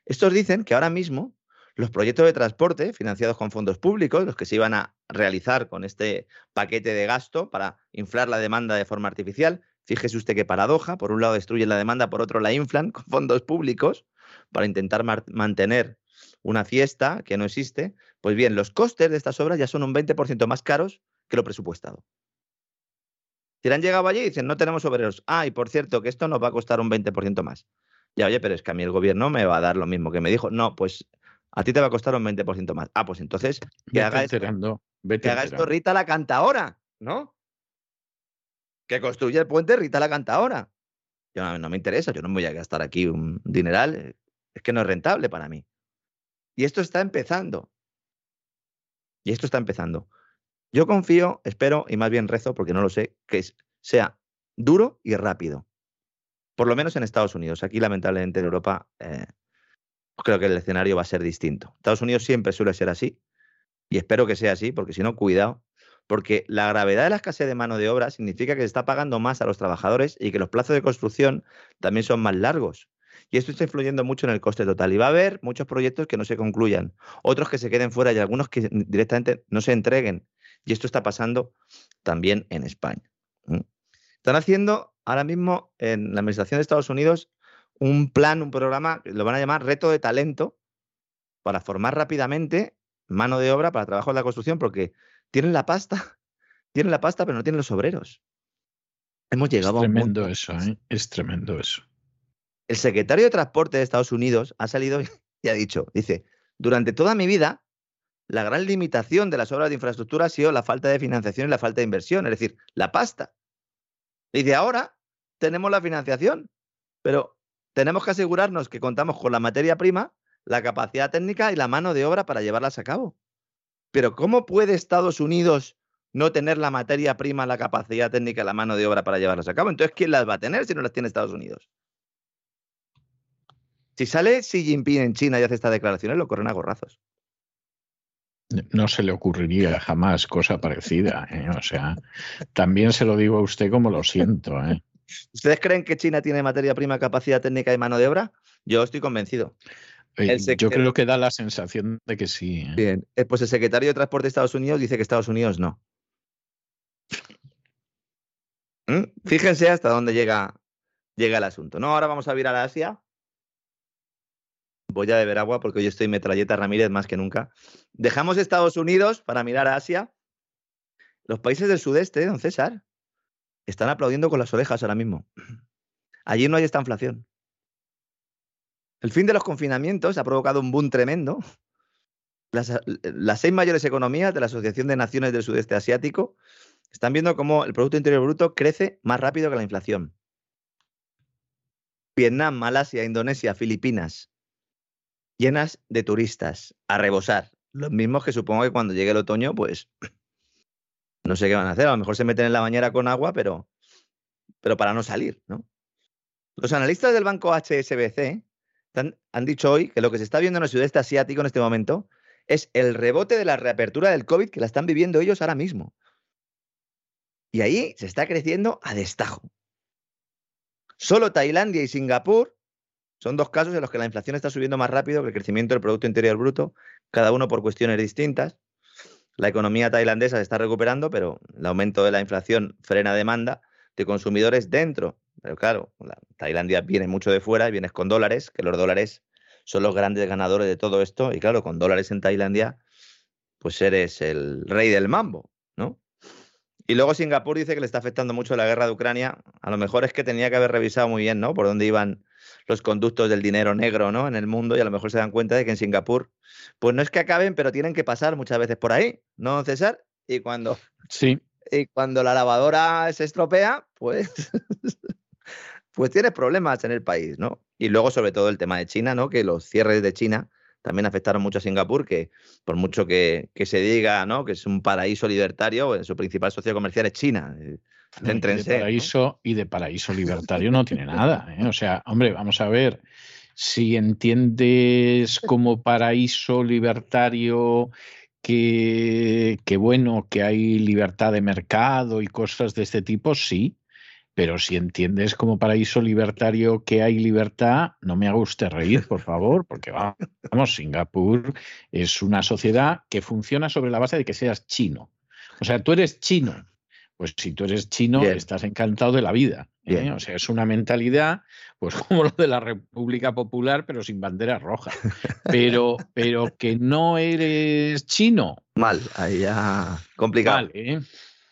estos dicen que ahora mismo los proyectos de transporte financiados con fondos públicos, los que se iban a realizar con este paquete de gasto para inflar la demanda de forma artificial, fíjese usted qué paradoja, por un lado destruyen la demanda, por otro la inflan con fondos públicos para intentar mantener una fiesta que no existe, pues bien, los costes de estas obras ya son un 20% más caros que lo presupuestado. Si han llegado allí y dicen, no tenemos obreros. Ah, y por cierto, que esto nos va a costar un 20% más. Ya, oye, pero es que a mí el gobierno me va a dar lo mismo que me dijo. No, pues a ti te va a costar un 20% más. Ah, pues entonces, que haga, esto, que haga esto Rita la canta ahora, ¿no? Que construya el puente Rita la canta ahora. Yo no, no me interesa, yo no me voy a gastar aquí un dineral. Eh, es que no es rentable para mí. Y esto está empezando. Y esto está empezando. Yo confío, espero y más bien rezo, porque no lo sé, que sea duro y rápido. Por lo menos en Estados Unidos. Aquí, lamentablemente, en Europa, eh, creo que el escenario va a ser distinto. Estados Unidos siempre suele ser así. Y espero que sea así, porque si no, cuidado, porque la gravedad de la escasez de mano de obra significa que se está pagando más a los trabajadores y que los plazos de construcción también son más largos. Y esto está influyendo mucho en el coste total. Y va a haber muchos proyectos que no se concluyan, otros que se queden fuera y algunos que directamente no se entreguen. Y esto está pasando también en España. Están haciendo ahora mismo en la Administración de Estados Unidos un plan, un programa, lo van a llamar reto de talento, para formar rápidamente mano de obra para trabajo en la construcción, porque tienen la pasta, tienen la pasta, pero no tienen los obreros. Hemos llegado es tremendo eso, ¿eh? es tremendo eso. El secretario de Transporte de Estados Unidos ha salido y ha dicho, dice, durante toda mi vida, la gran limitación de las obras de infraestructura ha sido la falta de financiación y la falta de inversión, es decir, la pasta. Dice, ahora tenemos la financiación, pero tenemos que asegurarnos que contamos con la materia prima, la capacidad técnica y la mano de obra para llevarlas a cabo. Pero ¿cómo puede Estados Unidos no tener la materia prima, la capacidad técnica la mano de obra para llevarlas a cabo? Entonces, ¿quién las va a tener si no las tiene Estados Unidos? Si sale Xi Jinping en China y hace estas declaraciones, lo corren a gorrazos. No se le ocurriría jamás cosa parecida. ¿eh? O sea, también se lo digo a usted como lo siento. ¿eh? ¿Ustedes creen que China tiene materia prima, capacidad técnica y mano de obra? Yo estoy convencido. Eh, yo creo que da la sensación de que sí. Bien, pues el secretario de Transporte de Estados Unidos dice que Estados Unidos no. ¿Mm? Fíjense hasta dónde llega, llega el asunto. No, ahora vamos a virar a Asia. Voy a beber agua porque hoy estoy metralleta Ramírez más que nunca. Dejamos Estados Unidos para mirar a Asia. Los países del sudeste, don César, están aplaudiendo con las orejas ahora mismo. Allí no hay esta inflación. El fin de los confinamientos ha provocado un boom tremendo. Las, las, seis mayores economías de la Asociación de Naciones del Sudeste Asiático están viendo cómo el Producto Interior Bruto crece más rápido que la inflación. Vietnam, Malasia, Indonesia, Filipinas, llenas de turistas, a rebosar. Los mismos que supongo que cuando llegue el otoño, pues no sé qué van a hacer. A lo mejor se meten en la bañera con agua, pero, pero para no salir, ¿no? Los analistas del banco HSBC han, han dicho hoy que lo que se está viendo en el sudeste asiático en este momento es el rebote de la reapertura del COVID que la están viviendo ellos ahora mismo. Y ahí se está creciendo a destajo. Solo Tailandia y Singapur son dos casos en los que la inflación está subiendo más rápido que el crecimiento del Producto Interior Bruto, cada uno por cuestiones distintas. La economía tailandesa se está recuperando, pero el aumento de la inflación frena demanda de consumidores dentro. Pero claro, Tailandia viene mucho de fuera y vienes con dólares, que los dólares son los grandes ganadores de todo esto. Y claro, con dólares en Tailandia, pues eres el rey del mambo, ¿no? Y luego Singapur dice que le está afectando mucho la guerra de Ucrania. A lo mejor es que tenía que haber revisado muy bien, ¿no? Por dónde iban los conductos del dinero negro ¿no? en el mundo y a lo mejor se dan cuenta de que en Singapur, pues no es que acaben, pero tienen que pasar muchas veces por ahí, ¿no, César? Y cuando, sí. y cuando la lavadora se estropea, pues, pues tienes problemas en el país, ¿no? Y luego sobre todo el tema de China, ¿no? Que los cierres de China también afectaron mucho a Singapur, que por mucho que, que se diga ¿no? que es un paraíso libertario, su principal socio comercial es China. Eh, y de paraíso y de paraíso libertario no tiene nada. ¿eh? O sea, hombre, vamos a ver. Si entiendes como paraíso libertario que, que, bueno, que hay libertad de mercado y cosas de este tipo, sí. Pero si entiendes como paraíso libertario que hay libertad, no me haga usted reír, por favor, porque vamos, Singapur es una sociedad que funciona sobre la base de que seas chino. O sea, tú eres chino, pues si tú eres chino, estás encantado de la vida. ¿eh? O sea, es una mentalidad, pues como lo de la República Popular, pero sin banderas rojas. Pero, pero que no eres chino. Mal, ahí ya complicado. ¿eh?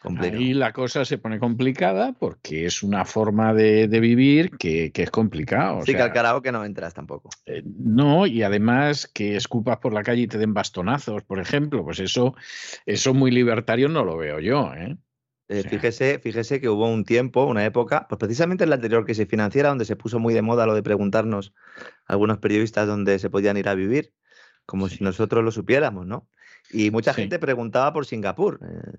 Ahí la cosa se pone complicada porque es una forma de, vivir que, es complicado. sí, que al carajo que no entras tampoco. Eh, no, y además que escupas por la calle y te den bastonazos, por ejemplo, pues eso, eso muy libertario no lo veo yo, ¿eh? Eh, fíjese, fíjese que hubo un tiempo, una época, pues precisamente en la anterior crisis financiera, donde se puso muy de moda lo de preguntarnos a algunos periodistas dónde se podían ir a vivir, como si nosotros lo supiéramos, ¿no? Y mucha gente preguntaba por Singapur. Eh,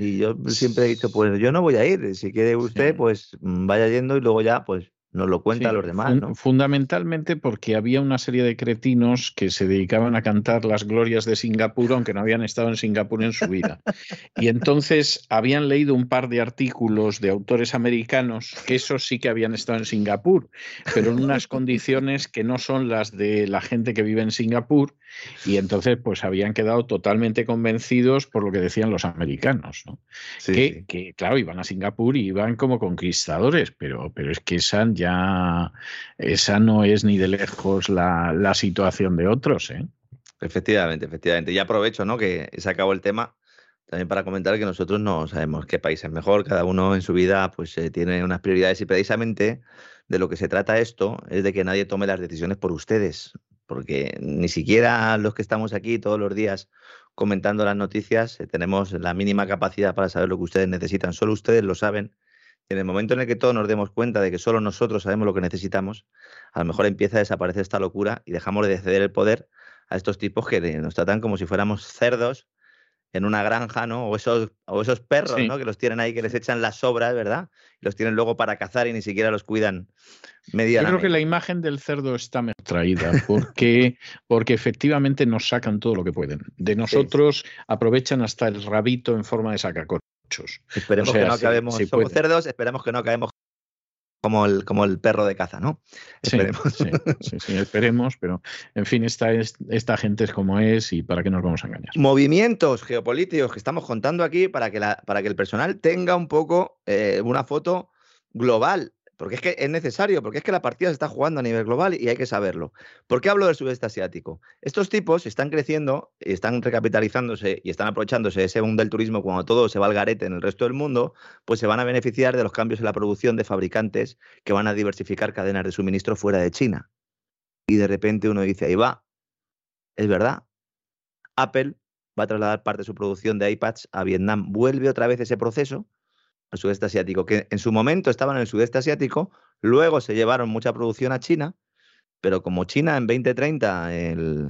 y yo siempre he dicho, pues yo no voy a ir. Si quiere usted, pues vaya yendo y luego ya, pues nos lo cuentan los demás. ¿no? Fundamentalmente porque había una serie de cretinos que se dedicaban a cantar las glorias de Singapur, aunque no habían estado en Singapur en su vida. Y entonces habían leído un par de artículos de autores americanos, que esos sí que habían estado en Singapur, pero en unas condiciones que no son las de la gente que vive en Singapur, y entonces pues habían quedado totalmente convencidos por lo que decían los americanos. ¿no? que, que, claro, iban a Singapur y iban como conquistadores, pero, pero es que esa ya, esa no es ni de lejos la, situación de otros. ¿eh? Efectivamente, efectivamente. Y aprovecho ¿no? que se acabó el tema también para comentar que nosotros no sabemos qué país es mejor, cada uno en su vida pues eh, tiene unas prioridades y precisamente de lo que se trata esto es de que nadie tome las decisiones por ustedes, porque ni siquiera los que estamos aquí todos los días comentando las noticias eh, tenemos la mínima capacidad para saber lo que ustedes necesitan, solo ustedes lo saben. En el momento en el que todos nos demos cuenta de que solo nosotros sabemos lo que necesitamos, a lo mejor empieza a desaparecer esta locura y dejamos de ceder el poder a estos tipos que nos tratan como si fuéramos cerdos en una granja, ¿no? O esos, o esos perros, ¿no? Que los tienen ahí, que les echan las sobras, ¿verdad? Y los tienen luego para cazar y ni siquiera los cuidan medianamente. Yo creo que la imagen del cerdo está mejor traída, porque, porque efectivamente nos sacan todo lo que pueden. De nosotros aprovechan hasta el rabito en forma de sacacorchos. Esperemos que no acabemos, somos cerdos, esperemos que no acabemos como el, como el perro de caza, ¿no? Esperemos. Sí, sí, esperemos, pero en fin, esta, esta gente es como es y para qué nos vamos a engañar. Movimientos geopolíticos que estamos contando aquí para que, la, para que el personal tenga un poco eh, una foto global porque es que es necesario, porque es que la partida se está jugando a nivel global y hay que saberlo. ¿Por qué hablo del sudeste asiático? Estos tipos están creciendo, están recapitalizándose y están aprovechándose ese boom del turismo cuando todo se va al garete en el resto del mundo, pues se van a beneficiar de los cambios en la producción de fabricantes que van a diversificar cadenas de suministro fuera de China. Y de repente uno dice, ahí va, es verdad, Apple va a trasladar parte de su producción de iPads a Vietnam. Vuelve otra vez ese proceso al sudeste asiático, que en su momento estaban en el sudeste asiático, luego se llevaron mucha producción a China, pero como China en 2030, el,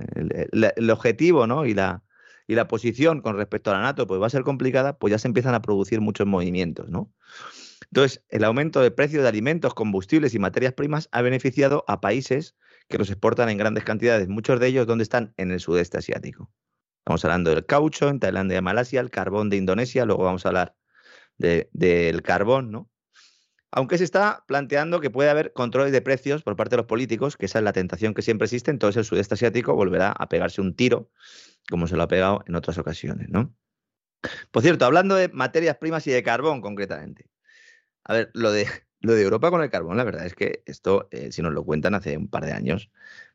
el, objetivo ¿no? y, la, y la posición con respecto a la NATO pues va a ser complicada, pues ya se empiezan a producir muchos movimientos. ¿no? Entonces, el aumento de precios de alimentos, combustibles y materias primas ha beneficiado a países que los exportan en grandes cantidades, muchos de ellos donde están en el sudeste asiático. Estamos hablando del caucho en Tailandia y Malasia, el carbón de Indonesia, luego vamos a hablar del carbón, ¿no? Aunque se está planteando que puede haber controles de precios por parte de los políticos, que esa es la tentación que siempre existe, entonces el sudeste asiático volverá a pegarse un tiro, como se lo ha pegado en otras ocasiones, ¿no? Por cierto, hablando de materias primas y de carbón concretamente. A ver, lo de, lo de Europa con el carbón, la verdad es que esto, eh, si nos lo cuentan hace un par de años,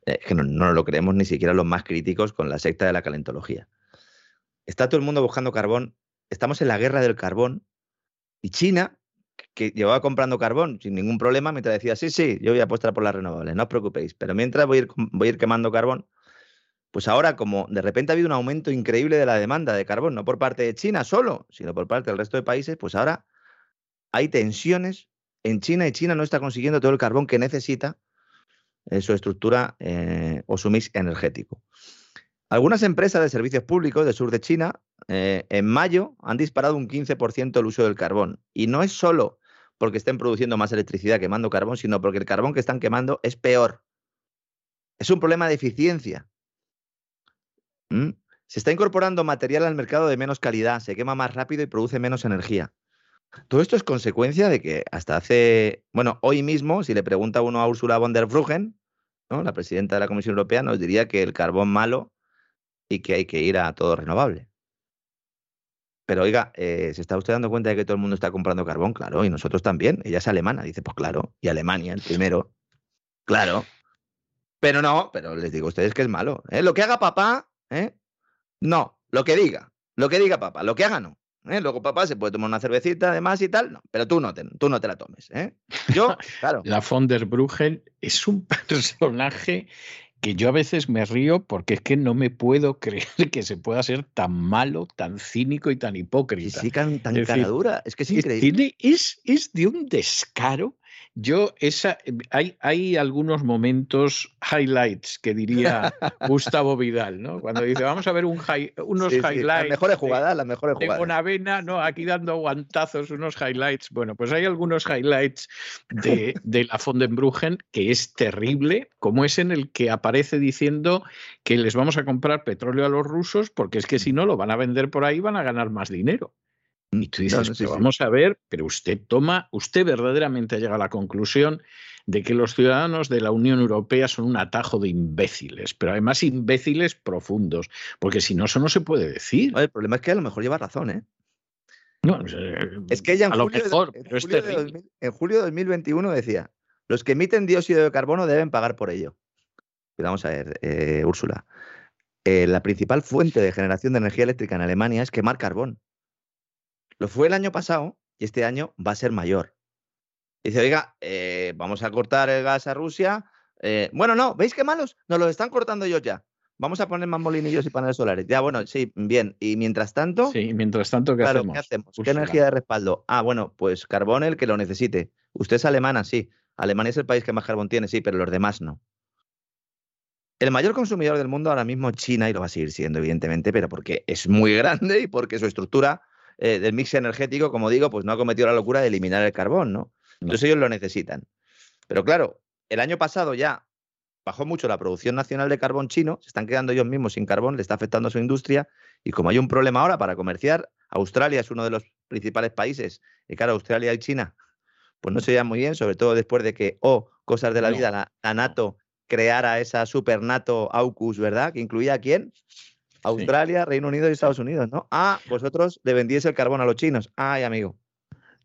eh, que no, no lo creemos ni siquiera los más críticos con la secta de la calentología. Está todo el mundo buscando carbón, estamos en la guerra del carbón y China, que llevaba comprando carbón sin ningún problema, mientras decía, sí, sí, yo voy a apostar por las renovables, no os preocupéis, pero mientras voy a ir, voy a ir quemando carbón, pues ahora como de repente ha habido un aumento increíble de la demanda de carbón, no por parte de China solo, sino por parte del resto de países, pues ahora hay tensiones en China y China no está consiguiendo todo el carbón que necesita en su estructura eh, o su mix energético. Algunas empresas de servicios públicos del sur de China eh, en mayo han disparado un 15% el uso del carbón. Y no es solo porque estén produciendo más electricidad quemando carbón, sino porque el carbón que están quemando es peor. Es un problema de eficiencia. ¿Mm? Se está incorporando material al mercado de menos calidad, se quema más rápido y produce menos energía. Todo esto es consecuencia de que hasta hace, bueno, hoy mismo, si le pregunta uno a Ursula von der Bruggen, la presidenta de la Comisión Europea, nos diría que el carbón malo y que hay que ir a todo renovable. Pero oiga, eh, ¿se está usted dando cuenta de que todo el mundo está comprando carbón? Claro, y nosotros también. Ella es alemana, dice, pues claro, y Alemania, el primero. Claro. Pero no, pero les digo a ustedes que es malo. ¿eh? Lo que haga papá, ¿eh? no, lo que diga, lo que diga papá, lo que haga no. ¿eh? Luego papá se puede tomar una cervecita además y tal, no, pero tú no te, tú no te la tomes. ¿eh? Yo, claro. La von der Brugel es un personaje que yo a veces me río porque es que no me puedo creer que se pueda ser tan malo, tan cínico y tan hipócrita. Sí, tan, tan es es que es increíble. es, es de un descaro yo esa hay, hay algunos momentos highlights que diría Gustavo Vidal, ¿no? Cuando dice vamos a ver un unos highlights. las mejores jugadas, las mejores jugadas. una vena, no, aquí dando guantazos, unos highlights. Bueno, pues hay algunos highlights de, de la Fondenbrugen que es terrible, como es en el que aparece diciendo que les vamos a comprar petróleo a los rusos porque es que si no lo van a vender por ahí van a ganar más dinero. Y tú dices, vamos a ver, pero usted toma, usted verdaderamente llega a la conclusión de que los ciudadanos de la Unión Europea son un atajo de imbéciles, pero además imbéciles profundos, porque si no, eso no se puede decir. el problema es que a lo mejor lleva razón, ¿eh? No, es que ella en, julio, de, en julio de 2021 decía, los que emiten dióxido de carbono deben pagar por ello. Vamos a ver, eh, Úrsula. Eh, la principal fuente de generación de energía eléctrica en Alemania es quemar carbón. Lo fue el año pasado y este año va a ser mayor. Dice, oiga, eh, vamos a cortar el gas a Rusia. Eh, bueno, no, ¿veis qué malos? Nos lo están cortando ellos ya. Vamos a poner más molinillos y paneles solares. Ya, bueno, sí, bien. Y mientras tanto. Sí, mientras tanto, ¿qué hacemos? ¿qué hacemos? ¿Qué energía de respaldo? Ah, bueno, pues carbón el que lo necesite. Usted es alemana, sí. Alemania es el país que más carbón tiene, sí, pero los demás no. El mayor consumidor del mundo ahora mismo es China y lo va a seguir siendo, evidentemente, pero porque es muy grande y porque su estructura eh, del mix energético, como digo, pues no ha cometido la locura de eliminar el carbón, ¿no? Entonces ellos lo necesitan. Pero claro, el año pasado ya bajó mucho la producción nacional de carbón chino, se están quedando ellos mismos sin carbón, le está afectando a su industria y como hay un problema ahora para comerciar, Australia es uno de los principales países y claro, Australia y China pues no se llevan muy bien, sobre todo después de que, o oh, cosas de la vida, la, NATO creara esa super NATO AUKUS, ¿verdad? Que incluía a quién? Australia, Reino Unido y Estados Unidos, ¿no? Ah, vosotros le vendíais el carbón a los chinos. Ay, amigo.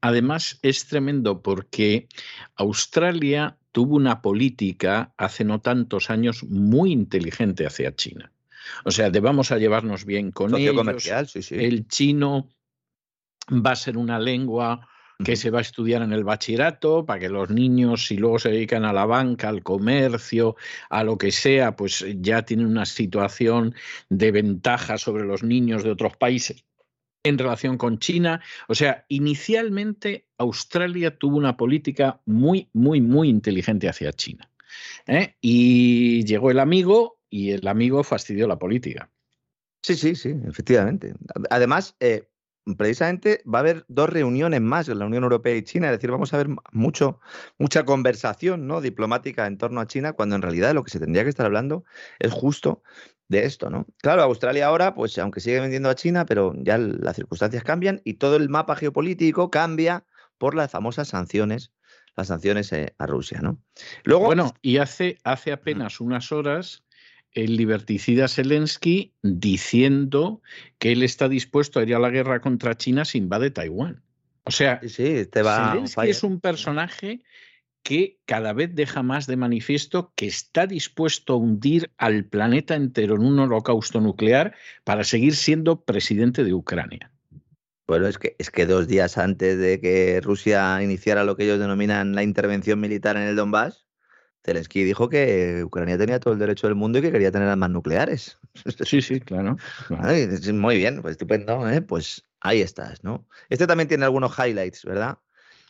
Además, es tremendo porque Australia tuvo una política hace no tantos años muy inteligente hacia China. O sea, de vamos a llevarnos bien con ellos. Comercial, sí, sí. El chino va a ser una lengua que se va a estudiar en el bachillerato para que los niños, si luego se dedican a la banca, al comercio, a lo que sea, pues ya tienen una situación de ventaja sobre los niños de otros países en relación con China. O sea, inicialmente Australia tuvo una política muy, muy, muy inteligente hacia China. ¿eh? Y llegó el amigo y el amigo fastidió la política. Sí, sí, sí, efectivamente. Además, eh, precisamente va a haber dos reuniones más en la Unión Europea y China, es decir, vamos a ver mucho, mucha conversación ¿no? diplomática en torno a China, cuando en realidad lo que se tendría que estar hablando es justo de esto, ¿no? Claro, Australia ahora, pues aunque sigue vendiendo a China, pero ya las circunstancias cambian y todo el mapa geopolítico cambia por las famosas sanciones, las sanciones eh, a Rusia, ¿no? Luego, bueno, y hace, hace apenas unas horas el liberticida Zelensky diciendo que él está dispuesto a ir a la guerra contra China si invade Taiwán. O sea, sí, te va Zelensky es un personaje que cada vez deja más de manifiesto que está dispuesto a hundir al planeta entero en un holocausto nuclear para seguir siendo presidente de Ucrania. Bueno, es que, es que dos días antes de que Rusia iniciara lo que ellos denominan la intervención militar en el Donbass, Zelensky dijo que Ucrania tenía todo el derecho del mundo y que quería tener armas nucleares. Sí, sí, claro. muy bien, pues estupendo, ¿eh? pues ahí estás, ¿no? Este también tiene algunos highlights, ¿verdad?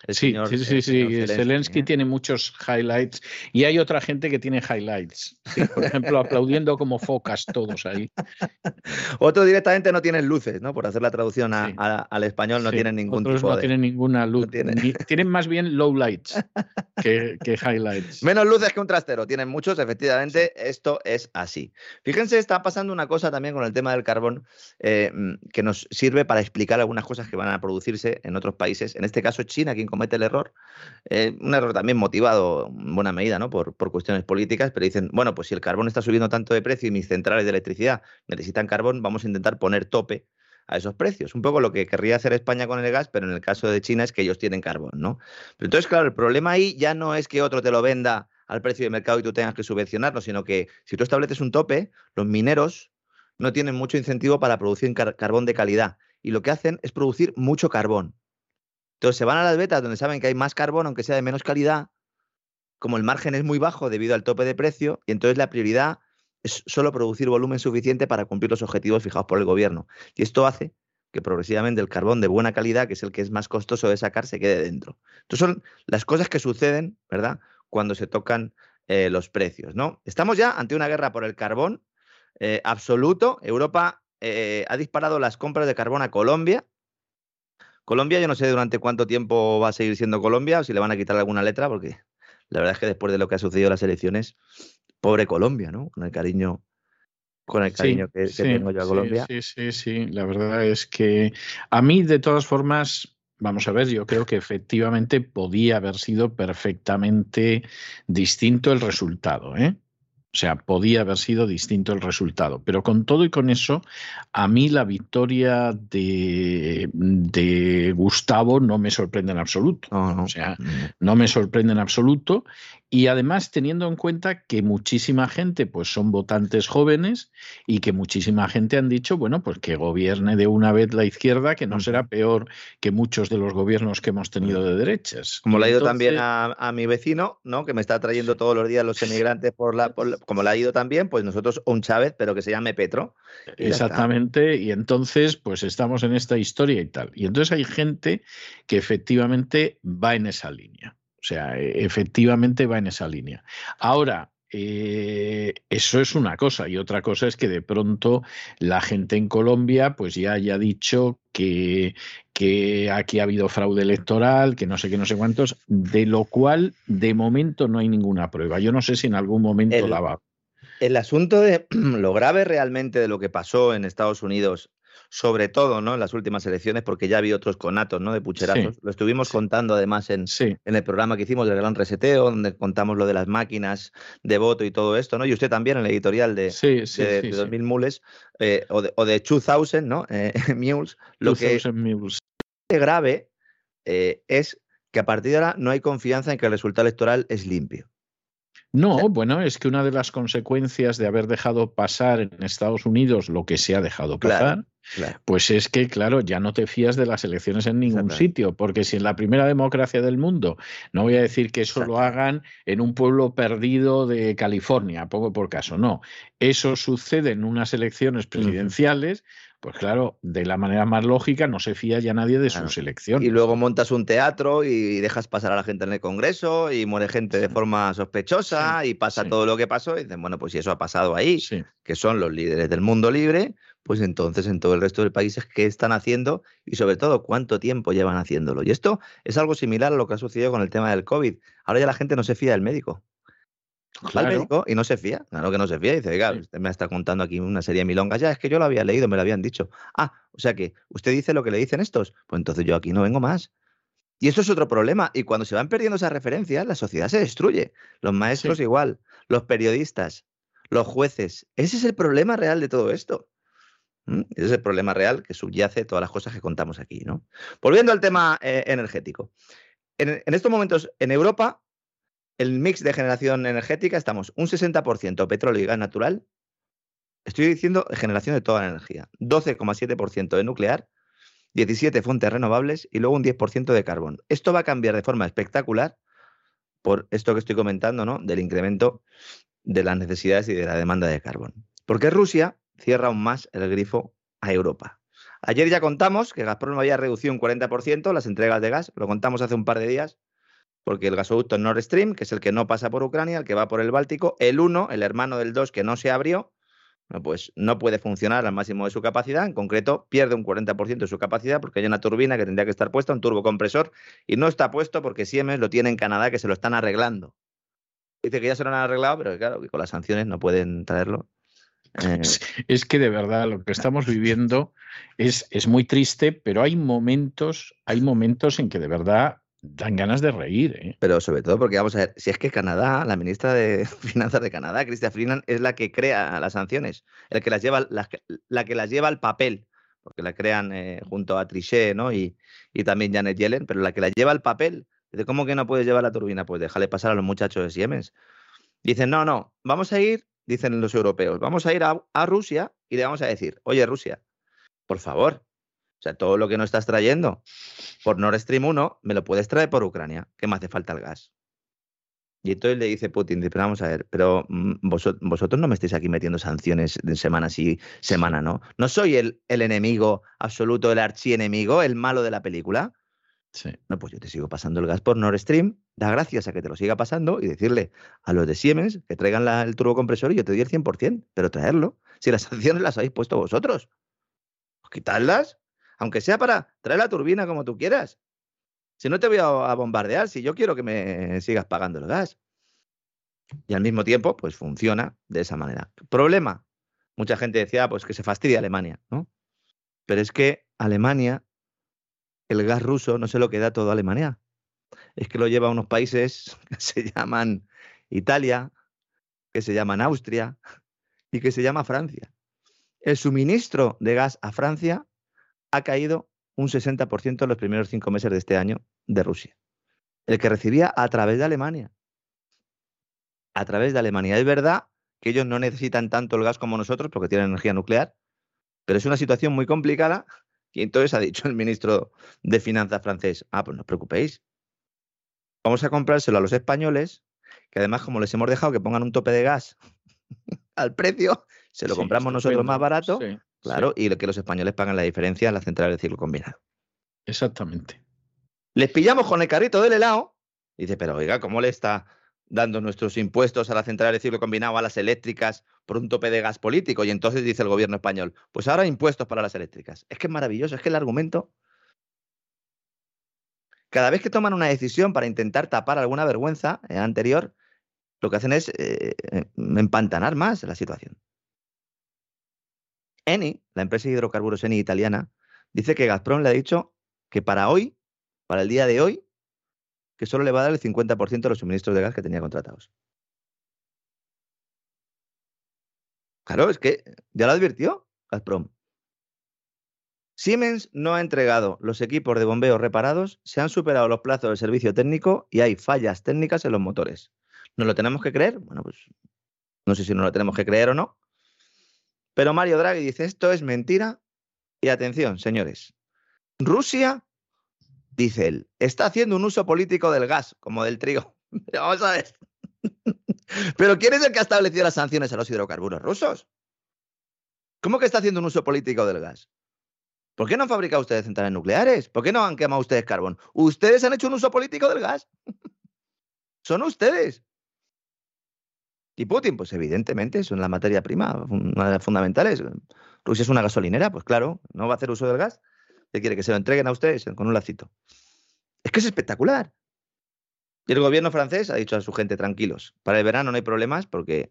Sí, sí, sí, sí. Zelensky, ¿eh? tiene muchos highlights y hay otra gente que tiene highlights. Por ejemplo, aplaudiendo como focas todos ahí. Otros directamente no tienen luces, ¿no? Por hacer la traducción al español no tienen ningún Otros no tienen ninguna luz. tienen. más bien low lights que, highlights. Menos luces que un trastero. Tienen muchos, efectivamente. Esto es así. Fíjense, está pasando una cosa también con el tema del carbón eh, que nos sirve para explicar algunas cosas que van a producirse en otros países. En este caso, China, quien comete el error, eh, un error también motivado en buena medida ¿no? por, por cuestiones políticas, pero dicen, bueno, pues si el carbón está subiendo tanto de precio y mis centrales de electricidad necesitan carbón, vamos a intentar poner tope a esos precios. Un poco lo que querría hacer España con el gas, pero en el caso de China es que ellos tienen carbón, ¿no? Pero entonces, claro, el problema ahí ya no es que otro te lo venda al precio de mercado y tú tengas que subvencionarlo, sino que si tú estableces un tope, los mineros no tienen mucho incentivo para producir carbón de calidad y lo que hacen es producir mucho carbón. Entonces se van a las betas donde saben que hay más carbón, aunque sea de menos calidad, como el margen es muy bajo debido al tope de precio, y entonces la prioridad es solo producir volumen suficiente para cumplir los objetivos fijados por el gobierno. Y esto hace que progresivamente el carbón de buena calidad, que es el que es más costoso de sacar, se quede dentro. Entonces son las cosas que suceden, ¿verdad? Cuando se tocan eh, los precios, ¿no? Estamos ya ante una guerra por el carbón eh, absoluto. Europa eh, ha disparado las compras de carbón a Colombia. Colombia, yo no sé durante cuánto tiempo va a seguir siendo Colombia o si le van a quitar alguna letra, porque la verdad es que después de lo que ha sucedido en las elecciones, pobre Colombia, ¿no? Con el cariño con el cariño que, tengo yo a Colombia. Sí, sí, sí, la verdad es que a mí, de todas formas, vamos a ver, yo creo que efectivamente podía haber sido perfectamente distinto el resultado, ¿eh? O sea, podía haber sido distinto el resultado. Pero con todo y con eso, a mí la victoria de, de Gustavo no me sorprende en absoluto. O sea, no me sorprende en absoluto. Y además teniendo en cuenta que muchísima gente pues son votantes jóvenes y que muchísima gente han dicho, bueno, pues que gobierne de una vez la izquierda, que no será peor que muchos de los gobiernos que hemos tenido de derechas. Como le ha ido también a, mi vecino, ¿no? Que me está trayendo todos los días los emigrantes por la, como le ha ido también, pues nosotros un Chávez, pero que se llame Petro. Exactamente, y entonces pues estamos en esta historia y tal. Y entonces hay gente que efectivamente va en esa línea. O sea, e, efectivamente va en esa línea. Ahora, eh, eso es una cosa y otra cosa es que de pronto la gente en Colombia pues ya haya dicho que, que, aquí ha habido fraude electoral, que no sé qué, no sé cuántos, de lo cual de momento no hay ninguna prueba. Yo no sé si en algún momento la va. El asunto de lo grave realmente de lo que pasó en Estados Unidos sobre todo ¿no? en las últimas elecciones, porque ya había otros conatos ¿no? de pucherazos. Lo estuvimos contando además en, en, el programa que hicimos del Gran Reseteo, donde contamos lo de las máquinas de voto y todo esto, ¿no? Y usted también en el editorial de, de, 2000 mules, eh, o, de, o de 2000, ¿no? Eh, mules. Lo que es grave eh, es que a partir de ahora no hay confianza en que el resultado electoral es limpio. No, bueno, es que una de las consecuencias de haber dejado pasar en Estados Unidos lo que se ha dejado pasar, pues es que, claro, ya no te fías de las elecciones en ningún sitio, porque si en la primera democracia del mundo, no voy a decir que eso lo hagan en un pueblo perdido de California, pongo por caso, no, eso sucede en unas elecciones presidenciales, pues claro, de la manera más lógica no se fía ya nadie de su selección. Y luego montas un teatro y dejas pasar a la gente en el Congreso y muere gente de forma sospechosa y pasa todo lo que pasó y dicen, bueno, pues si eso ha pasado ahí, que son los líderes del mundo libre, pues entonces en todo el resto del país, ¿qué están haciendo? Y sobre todo, ¿cuánto tiempo llevan haciéndolo? Y esto es algo similar a lo que ha sucedido con el tema del COVID. Ahora ya la gente no se fía del médico. Claro. médico y no se fía, claro que no se fía. dice, oiga, usted me está contando aquí una serie de milongas. Ya, es que yo lo había leído, me lo habían dicho. Ah, o sea que usted dice lo que le dicen estos. Pues entonces yo aquí no vengo más. Y eso es otro problema. Y cuando se van perdiendo esas referencias, la sociedad se destruye. Los maestros igual, los periodistas, los jueces. Ese es el problema real de todo esto. Ese es el problema real que subyace todas las cosas que contamos aquí. ¿no? Volviendo al tema eh, energético. en estos momentos, en Europa, el mix de generación energética estamos un 60% petróleo y gas natural. Estoy diciendo generación de toda la energía. 12,7% de nuclear, 17 fuentes renovables y luego un 10% de carbón. Esto va a cambiar de forma espectacular por esto que estoy comentando, ¿no? Del incremento de las necesidades y de la demanda de carbón. Porque Rusia cierra aún más el grifo a Europa. Ayer ya contamos que Gazprom había reducido un 40% las entregas de gas, lo contamos hace un par de días, porque el gasoducto Nord Stream, que es el que no pasa por Ucrania, el que va por el Báltico, el 1, el hermano del 2 que no se abrió, pues no puede funcionar al máximo de su capacidad, en concreto pierde un 40% de su capacidad porque hay una turbina que tendría que estar puesta, un turbocompresor, y no está puesto porque Siemens lo tiene en Canadá que se lo están arreglando. Dice que ya se lo han arreglado, pero claro, que con las sanciones no pueden traerlo. Eh, es que de verdad lo que estamos viviendo es, es muy triste, pero hay momentos, hay momentos en que de verdad dan ganas de reír. ¿eh? Pero sobre todo porque, vamos a ver, si es que Canadá, la ministra de Finanzas de Canadá, Cristia Freeland, es la que crea las sanciones, que las lleva, la, la que las lleva al papel, porque la crean eh, junto a Trichet ¿no? y, y también Janet Yellen, pero la que la lleva al papel. Dice, ¿cómo que no puedes llevar la turbina? Pues déjale pasar a los muchachos de Siemens. Dicen, no, no, vamos a ir, dicen los europeos, vamos a ir a, a Rusia y le vamos a decir, oye, Rusia, por favor, o sea, todo lo que no estás trayendo por Nord Stream 1, me lo puedes traer por Ucrania, que me hace falta el gas. Y entonces le dice Putin, pero vamos a ver, pero mm, vosotros, no me estáis aquí metiendo sanciones de semana sí, semana, ¿no? ¿No soy el, el enemigo absoluto, el archienemigo, el malo de la película? No, pues yo te sigo pasando el gas por Nord Stream, da gracias a que te lo siga pasando y decirle a los de Siemens que traigan la, el turbocompresor y yo te doy el 100%, pero traerlo. Si las sanciones las habéis puesto vosotros, pues quitarlas, aunque sea para traer la turbina como tú quieras. Si no te voy a, bombardear, si yo quiero que me sigas pagando el gas. Y al mismo tiempo, pues funciona de esa manera. Problema. Mucha gente decía, pues que se fastidia Alemania, ¿no? Pero es que Alemania, el gas ruso no se lo queda a Alemania. Es que lo lleva a unos países que se llaman Italia, que se llaman Austria y que se llama Francia. El suministro de gas a Francia ha caído un 60% en los primeros cinco meses de este año de Rusia. El que recibía a través de Alemania. A través de Alemania. Es verdad que ellos no necesitan tanto el gas como nosotros porque tienen energía nuclear, pero es una situación muy complicada y entonces ha dicho el ministro de Finanzas francés, ah, pues no os preocupéis, vamos a comprárselo a los españoles, que además como les hemos dejado que pongan un tope de gas al precio, se lo compramos nosotros más barato Claro, y que los españoles pagan la diferencia en la central de ciclo combinado. Exactamente. Les pillamos con el carrito del helado. Y dice, pero oiga, ¿cómo le está dando nuestros impuestos a la central de ciclo combinado, a las eléctricas, por un tope de gas político? Y entonces dice el gobierno español, pues ahora impuestos para las eléctricas. Es que es maravilloso, es que el argumento... Cada vez que toman una decisión para intentar tapar alguna vergüenza eh, anterior, lo que hacen es eh, eh, empantanar más la situación. Eni, la empresa de hidrocarburos Eni italiana, dice que Gazprom le ha dicho que para hoy, para el día de hoy, que solo le va a dar el 50% de los suministros de gas que tenía contratados. Claro, es que ya lo advirtió Gazprom. Siemens no ha entregado los equipos de bombeo reparados, se han superado los plazos del servicio técnico y hay fallas técnicas en los motores. ¿Nos lo tenemos que creer? Bueno, pues no sé si nos lo tenemos que creer o no, pero Mario Draghi dice, esto es mentira. Y atención, señores, Rusia, dice él, está haciendo un uso político del gas, como del trigo. vamos a ver. Pero ¿quién es el que ha establecido las sanciones a los hidrocarburos rusos? ¿Cómo que está haciendo un uso político del gas? ¿Por qué no han fabricado ustedes centrales nucleares? ¿Por qué no han quemado ustedes carbón? Ustedes han hecho un uso político del gas. Son ustedes. Y Putin, pues evidentemente, son la materia prima, una de las fundamentales. Rusia es una gasolinera, pues claro, no va a hacer uso del gas. ¿Qué quiere que se lo entreguen a ustedes con un lacito? Es que es espectacular. Y el gobierno francés ha dicho a su gente, tranquilos, para el verano no hay problemas porque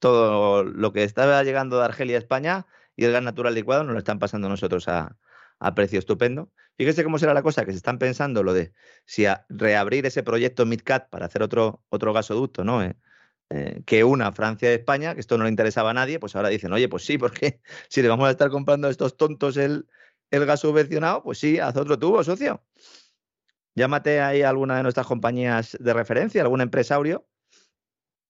todo lo que estaba llegando de Argelia a España y el gas natural licuado nos lo están pasando nosotros a, precio estupendo. Fíjese cómo será la cosa, que se están pensando lo de si reabrir ese proyecto MidCat para hacer otro, otro gasoducto, ¿no? Eh, eh, que una Francia y España, que esto no le interesaba a nadie, pues ahora dicen, oye, pues sí, porque si le vamos a estar comprando a estos tontos el, el gas subvencionado, pues sí, haz otro tubo, socio. Llámate ahí a alguna de nuestras compañías de referencia, algún empresario,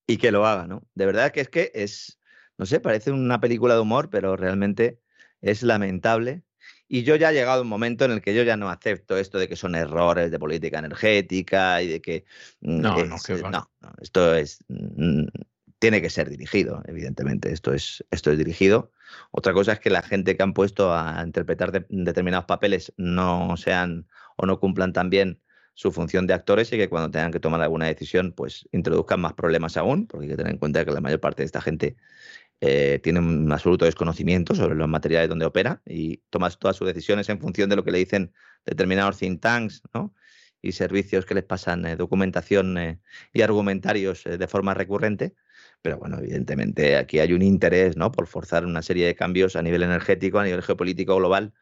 y que lo haga, ¿no? De verdad que es que es, no sé, parece una película de humor, pero realmente es lamentable y yo ya he llegado un momento en el que yo ya no acepto esto de que son errores de política energética y de que... Mm, no, no, no, esto es... Mm, tiene que ser dirigido, evidentemente. Esto es, esto es dirigido. Otra cosa es que la gente que han puesto a interpretar determinados papeles no sean o no cumplan tan bien su función de actores y que cuando tengan que tomar alguna decisión, pues introduzcan más problemas aún, porque hay que tener en cuenta que la mayor parte de esta gente eh, tiene un absoluto desconocimiento sobre los materiales donde opera y toma todas sus decisiones en función de lo que le dicen determinados think tanks y servicios que les pasan eh, documentación eh, y argumentarios de forma recurrente. Pero bueno, evidentemente aquí hay un interés ¿no? por forzar una serie de cambios a nivel energético, a nivel geopolítico global,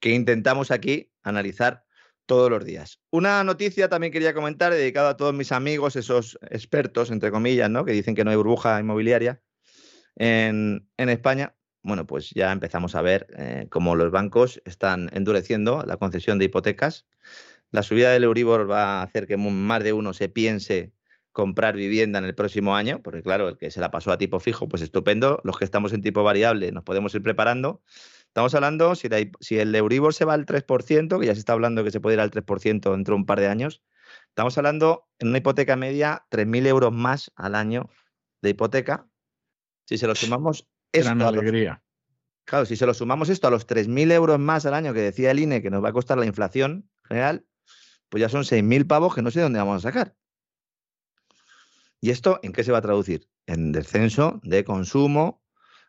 que intentamos aquí analizar todos los días. Una noticia también quería comentar dedicada a todos mis amigos, esos expertos, entre comillas, ¿no? que dicen que no hay burbuja inmobiliaria en, España, bueno, pues ya empezamos a ver eh, cómo los bancos están endureciendo la concesión de hipotecas. La subida del Euribor va a hacer que más de uno se piense comprar vivienda en el próximo año, porque claro, el que se la pasó a tipo fijo, pues estupendo. Los que estamos en tipo variable nos podemos ir preparando. Estamos hablando, si, si el Euribor se va al 3%, que ya se está hablando que se puede ir al 3% dentro de un par de años, Estamos hablando en una hipoteca media 3.000 euros más al año de hipoteca. Si se lo sumamos... Esto Gran alegría. claro, si se lo sumamos esto a los 3.000 euros más al año que decía el INE que nos va a costar la inflación general, pues ya son 6.000 pavos que no sé dónde vamos a sacar. ¿Y esto en qué se va a traducir? En descenso de consumo,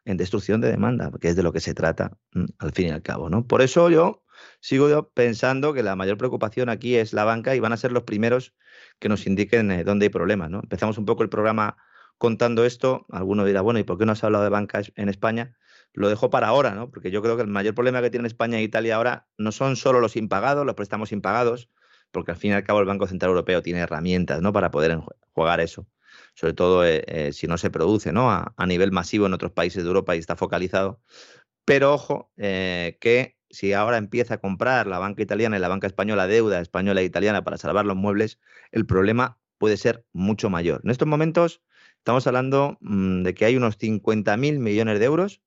en destrucción de demanda, que es de lo que se trata mm, al fin y al cabo. ¿no? Por eso yo sigo pensando que la mayor preocupación aquí es la banca y van a ser los primeros que nos indiquen eh, dónde hay problemas. ¿no? Empezamos un poco el programa contando esto. Alguno dirá, bueno, ¿y por qué no has hablado de banca en España? Lo dejo para ahora, ¿no? porque yo creo que el mayor problema que tienen España e Italia ahora no son solo los impagados, los préstamos impagados, porque al fin y al cabo el Banco Central Europeo tiene herramientas ¿no? para poder jugar eso sobre todo eh, eh, si no se produce ¿no? A, nivel masivo en otros países de Europa y está focalizado. Pero ojo, eh, que si ahora empieza a comprar la banca italiana y la banca española deuda española e italiana para salvar los muebles, el problema puede ser mucho mayor. En estos momentos estamos hablando mm, de que hay unos 50.000 millones de euros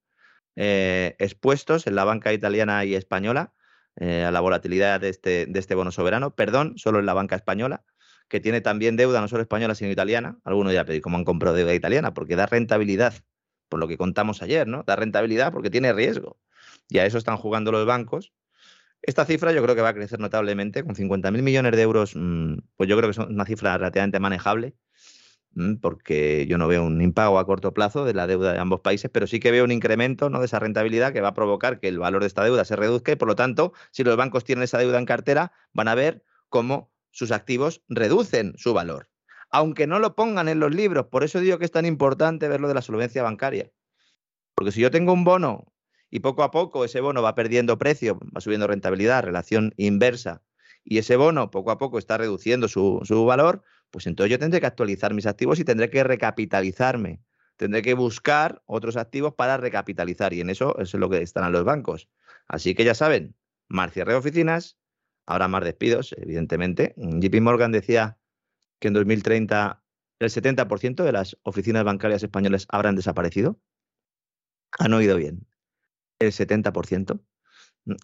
expuestos en la banca italiana y española a la volatilidad de este, de este bono soberano, perdón, solo en la banca española, que tiene también deuda no solo española, sino italiana. Algunos ya pedir cómo han comprado deuda italiana, porque da rentabilidad, por lo que contamos ayer, ¿no? Da rentabilidad porque tiene riesgo. Y a eso están jugando los bancos. Esta cifra yo creo que va a crecer notablemente, con 50.000 millones de euros, mm, pues yo creo que es una cifra relativamente manejable, mm, porque yo no veo un impago a corto plazo de la deuda de ambos países, pero sí que veo un incremento ¿no? de esa rentabilidad que va a provocar que el valor de esta deuda se reduzca y por lo tanto, si los bancos tienen esa deuda en cartera, van a ver cómo sus activos reducen su valor, aunque no lo pongan en los libros. Por eso digo que es tan importante ver lo de la solvencia bancaria. Porque si yo tengo un bono y poco a poco ese bono va perdiendo precio, va subiendo rentabilidad, relación inversa, y ese bono poco a poco está reduciendo su, su valor, pues entonces yo tendré que actualizar mis activos y tendré que recapitalizarme. Tendré que buscar otros activos para recapitalizar y en eso, es lo que están los bancos. Así que ya saben, mar cierre de oficinas, Habrá más despidos, evidentemente. JP Morgan decía que en 2030 el 70% de las oficinas bancarias españolas habrán desaparecido. Han oído bien. El 70%.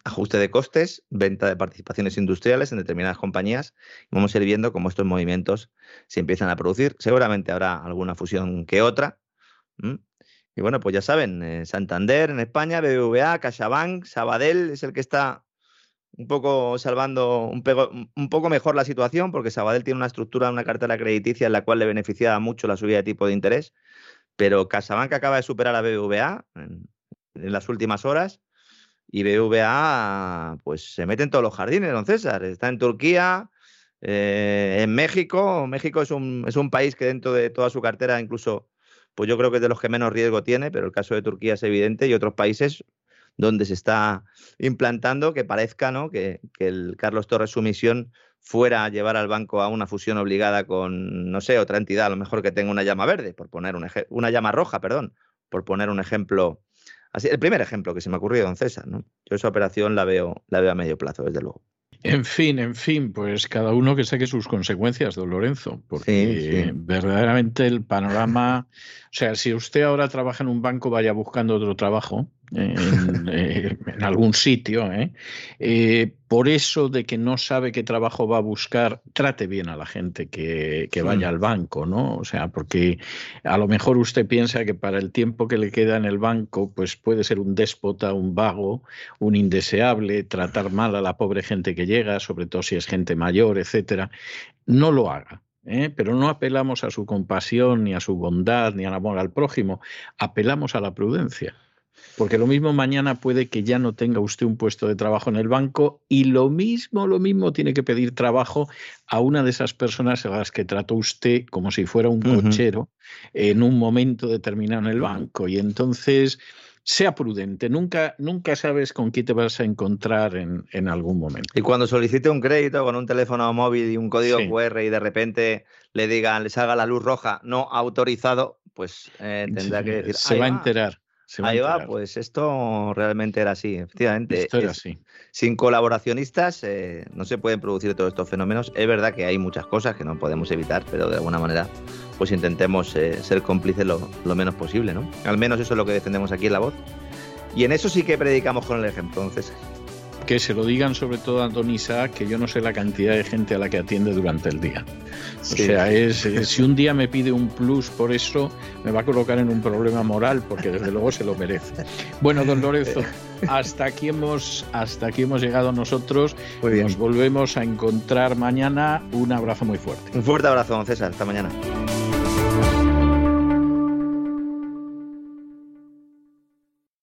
Ajuste de costes, venta de participaciones industriales en determinadas compañías. Vamos a ir viendo cómo estos movimientos se empiezan a producir. Seguramente habrá alguna fusión que otra. Y bueno, pues ya saben, eh, Santander en España, BBVA, CaixaBank, Sabadell es el que está un poco salvando un, poco mejor la situación, porque Sabadell tiene una estructura, una cartera crediticia en la cual le beneficia mucho la subida de tipo de interés, pero Casabanca acaba de superar a BBVA en, las últimas horas y BBVA pues se mete en todos los jardines, don César. Está en Turquía, eh, en México. México es un, es un país que dentro de toda su cartera incluso pues yo creo que es de los que menos riesgo tiene, pero el caso de Turquía es evidente y otros países donde se está implantando que parezca ¿no? que, el Carlos Torres su misión fuera a llevar al banco a una fusión obligada con, no sé, otra entidad, a lo mejor que tenga una llama verde, por poner un una llama roja, perdón, por poner un ejemplo. Así, el primer ejemplo que se me ocurrió, don César, ¿no? Yo esa operación la veo, la veo a medio plazo, desde luego. En fin, en fin, pues cada uno que saque sus consecuencias, don Lorenzo, porque verdaderamente el panorama, o sea, si usted ahora trabaja en un banco, vaya buscando otro trabajo, eh, en, algún sitio. ¿eh? ¿eh? Por eso de que no sabe qué trabajo va a buscar, trate bien a la gente que, vaya al banco, ¿no? O sea, porque a lo mejor usted piensa que para el tiempo que le queda en el banco, pues puede ser un déspota, un vago, un indeseable, tratar mal a la pobre gente que llega, sobre todo si es gente mayor, etcétera. No lo haga. ¿eh? pero no apelamos a su compasión, ni a su bondad, ni al amor al prójimo, apelamos a la prudencia. Porque lo mismo mañana puede que ya no tenga usted un puesto de trabajo en el banco y lo mismo, lo mismo tiene que pedir trabajo a una de esas personas a las que trató usted como si fuera un cochero en un momento determinado en el banco. Y entonces, sea prudente, nunca, nunca sabes con quién te vas a encontrar en, en, algún momento. Y cuando solicite un crédito con un teléfono móvil y un código QR y de repente le digan, le salga la luz roja no autorizado, pues eh, tendrá que decir. Se va a enterar. Ahí va, pues esto realmente era así, efectivamente. Esto era así. Sin colaboracionistas eh, no se pueden producir todos estos fenómenos. Es verdad que hay muchas cosas que no podemos evitar, pero de alguna manera pues intentemos eh, ser cómplices lo, menos posible, ¿no? Al menos eso es lo que defendemos aquí en La Voz. Y en eso sí que predicamos con el ejemplo, entonces. Que se lo digan sobre todo a Don Isaac, que yo no sé la cantidad de gente a la que atiende durante el día. O sea, es, si un día me pide un plus por eso, me va a colocar en un problema moral, porque desde luego se lo merece. Bueno, don Lorenzo, hasta aquí hemos, hasta aquí hemos llegado nosotros. Nos volvemos a encontrar mañana. Un abrazo muy fuerte. Un fuerte abrazo, don César. Hasta mañana.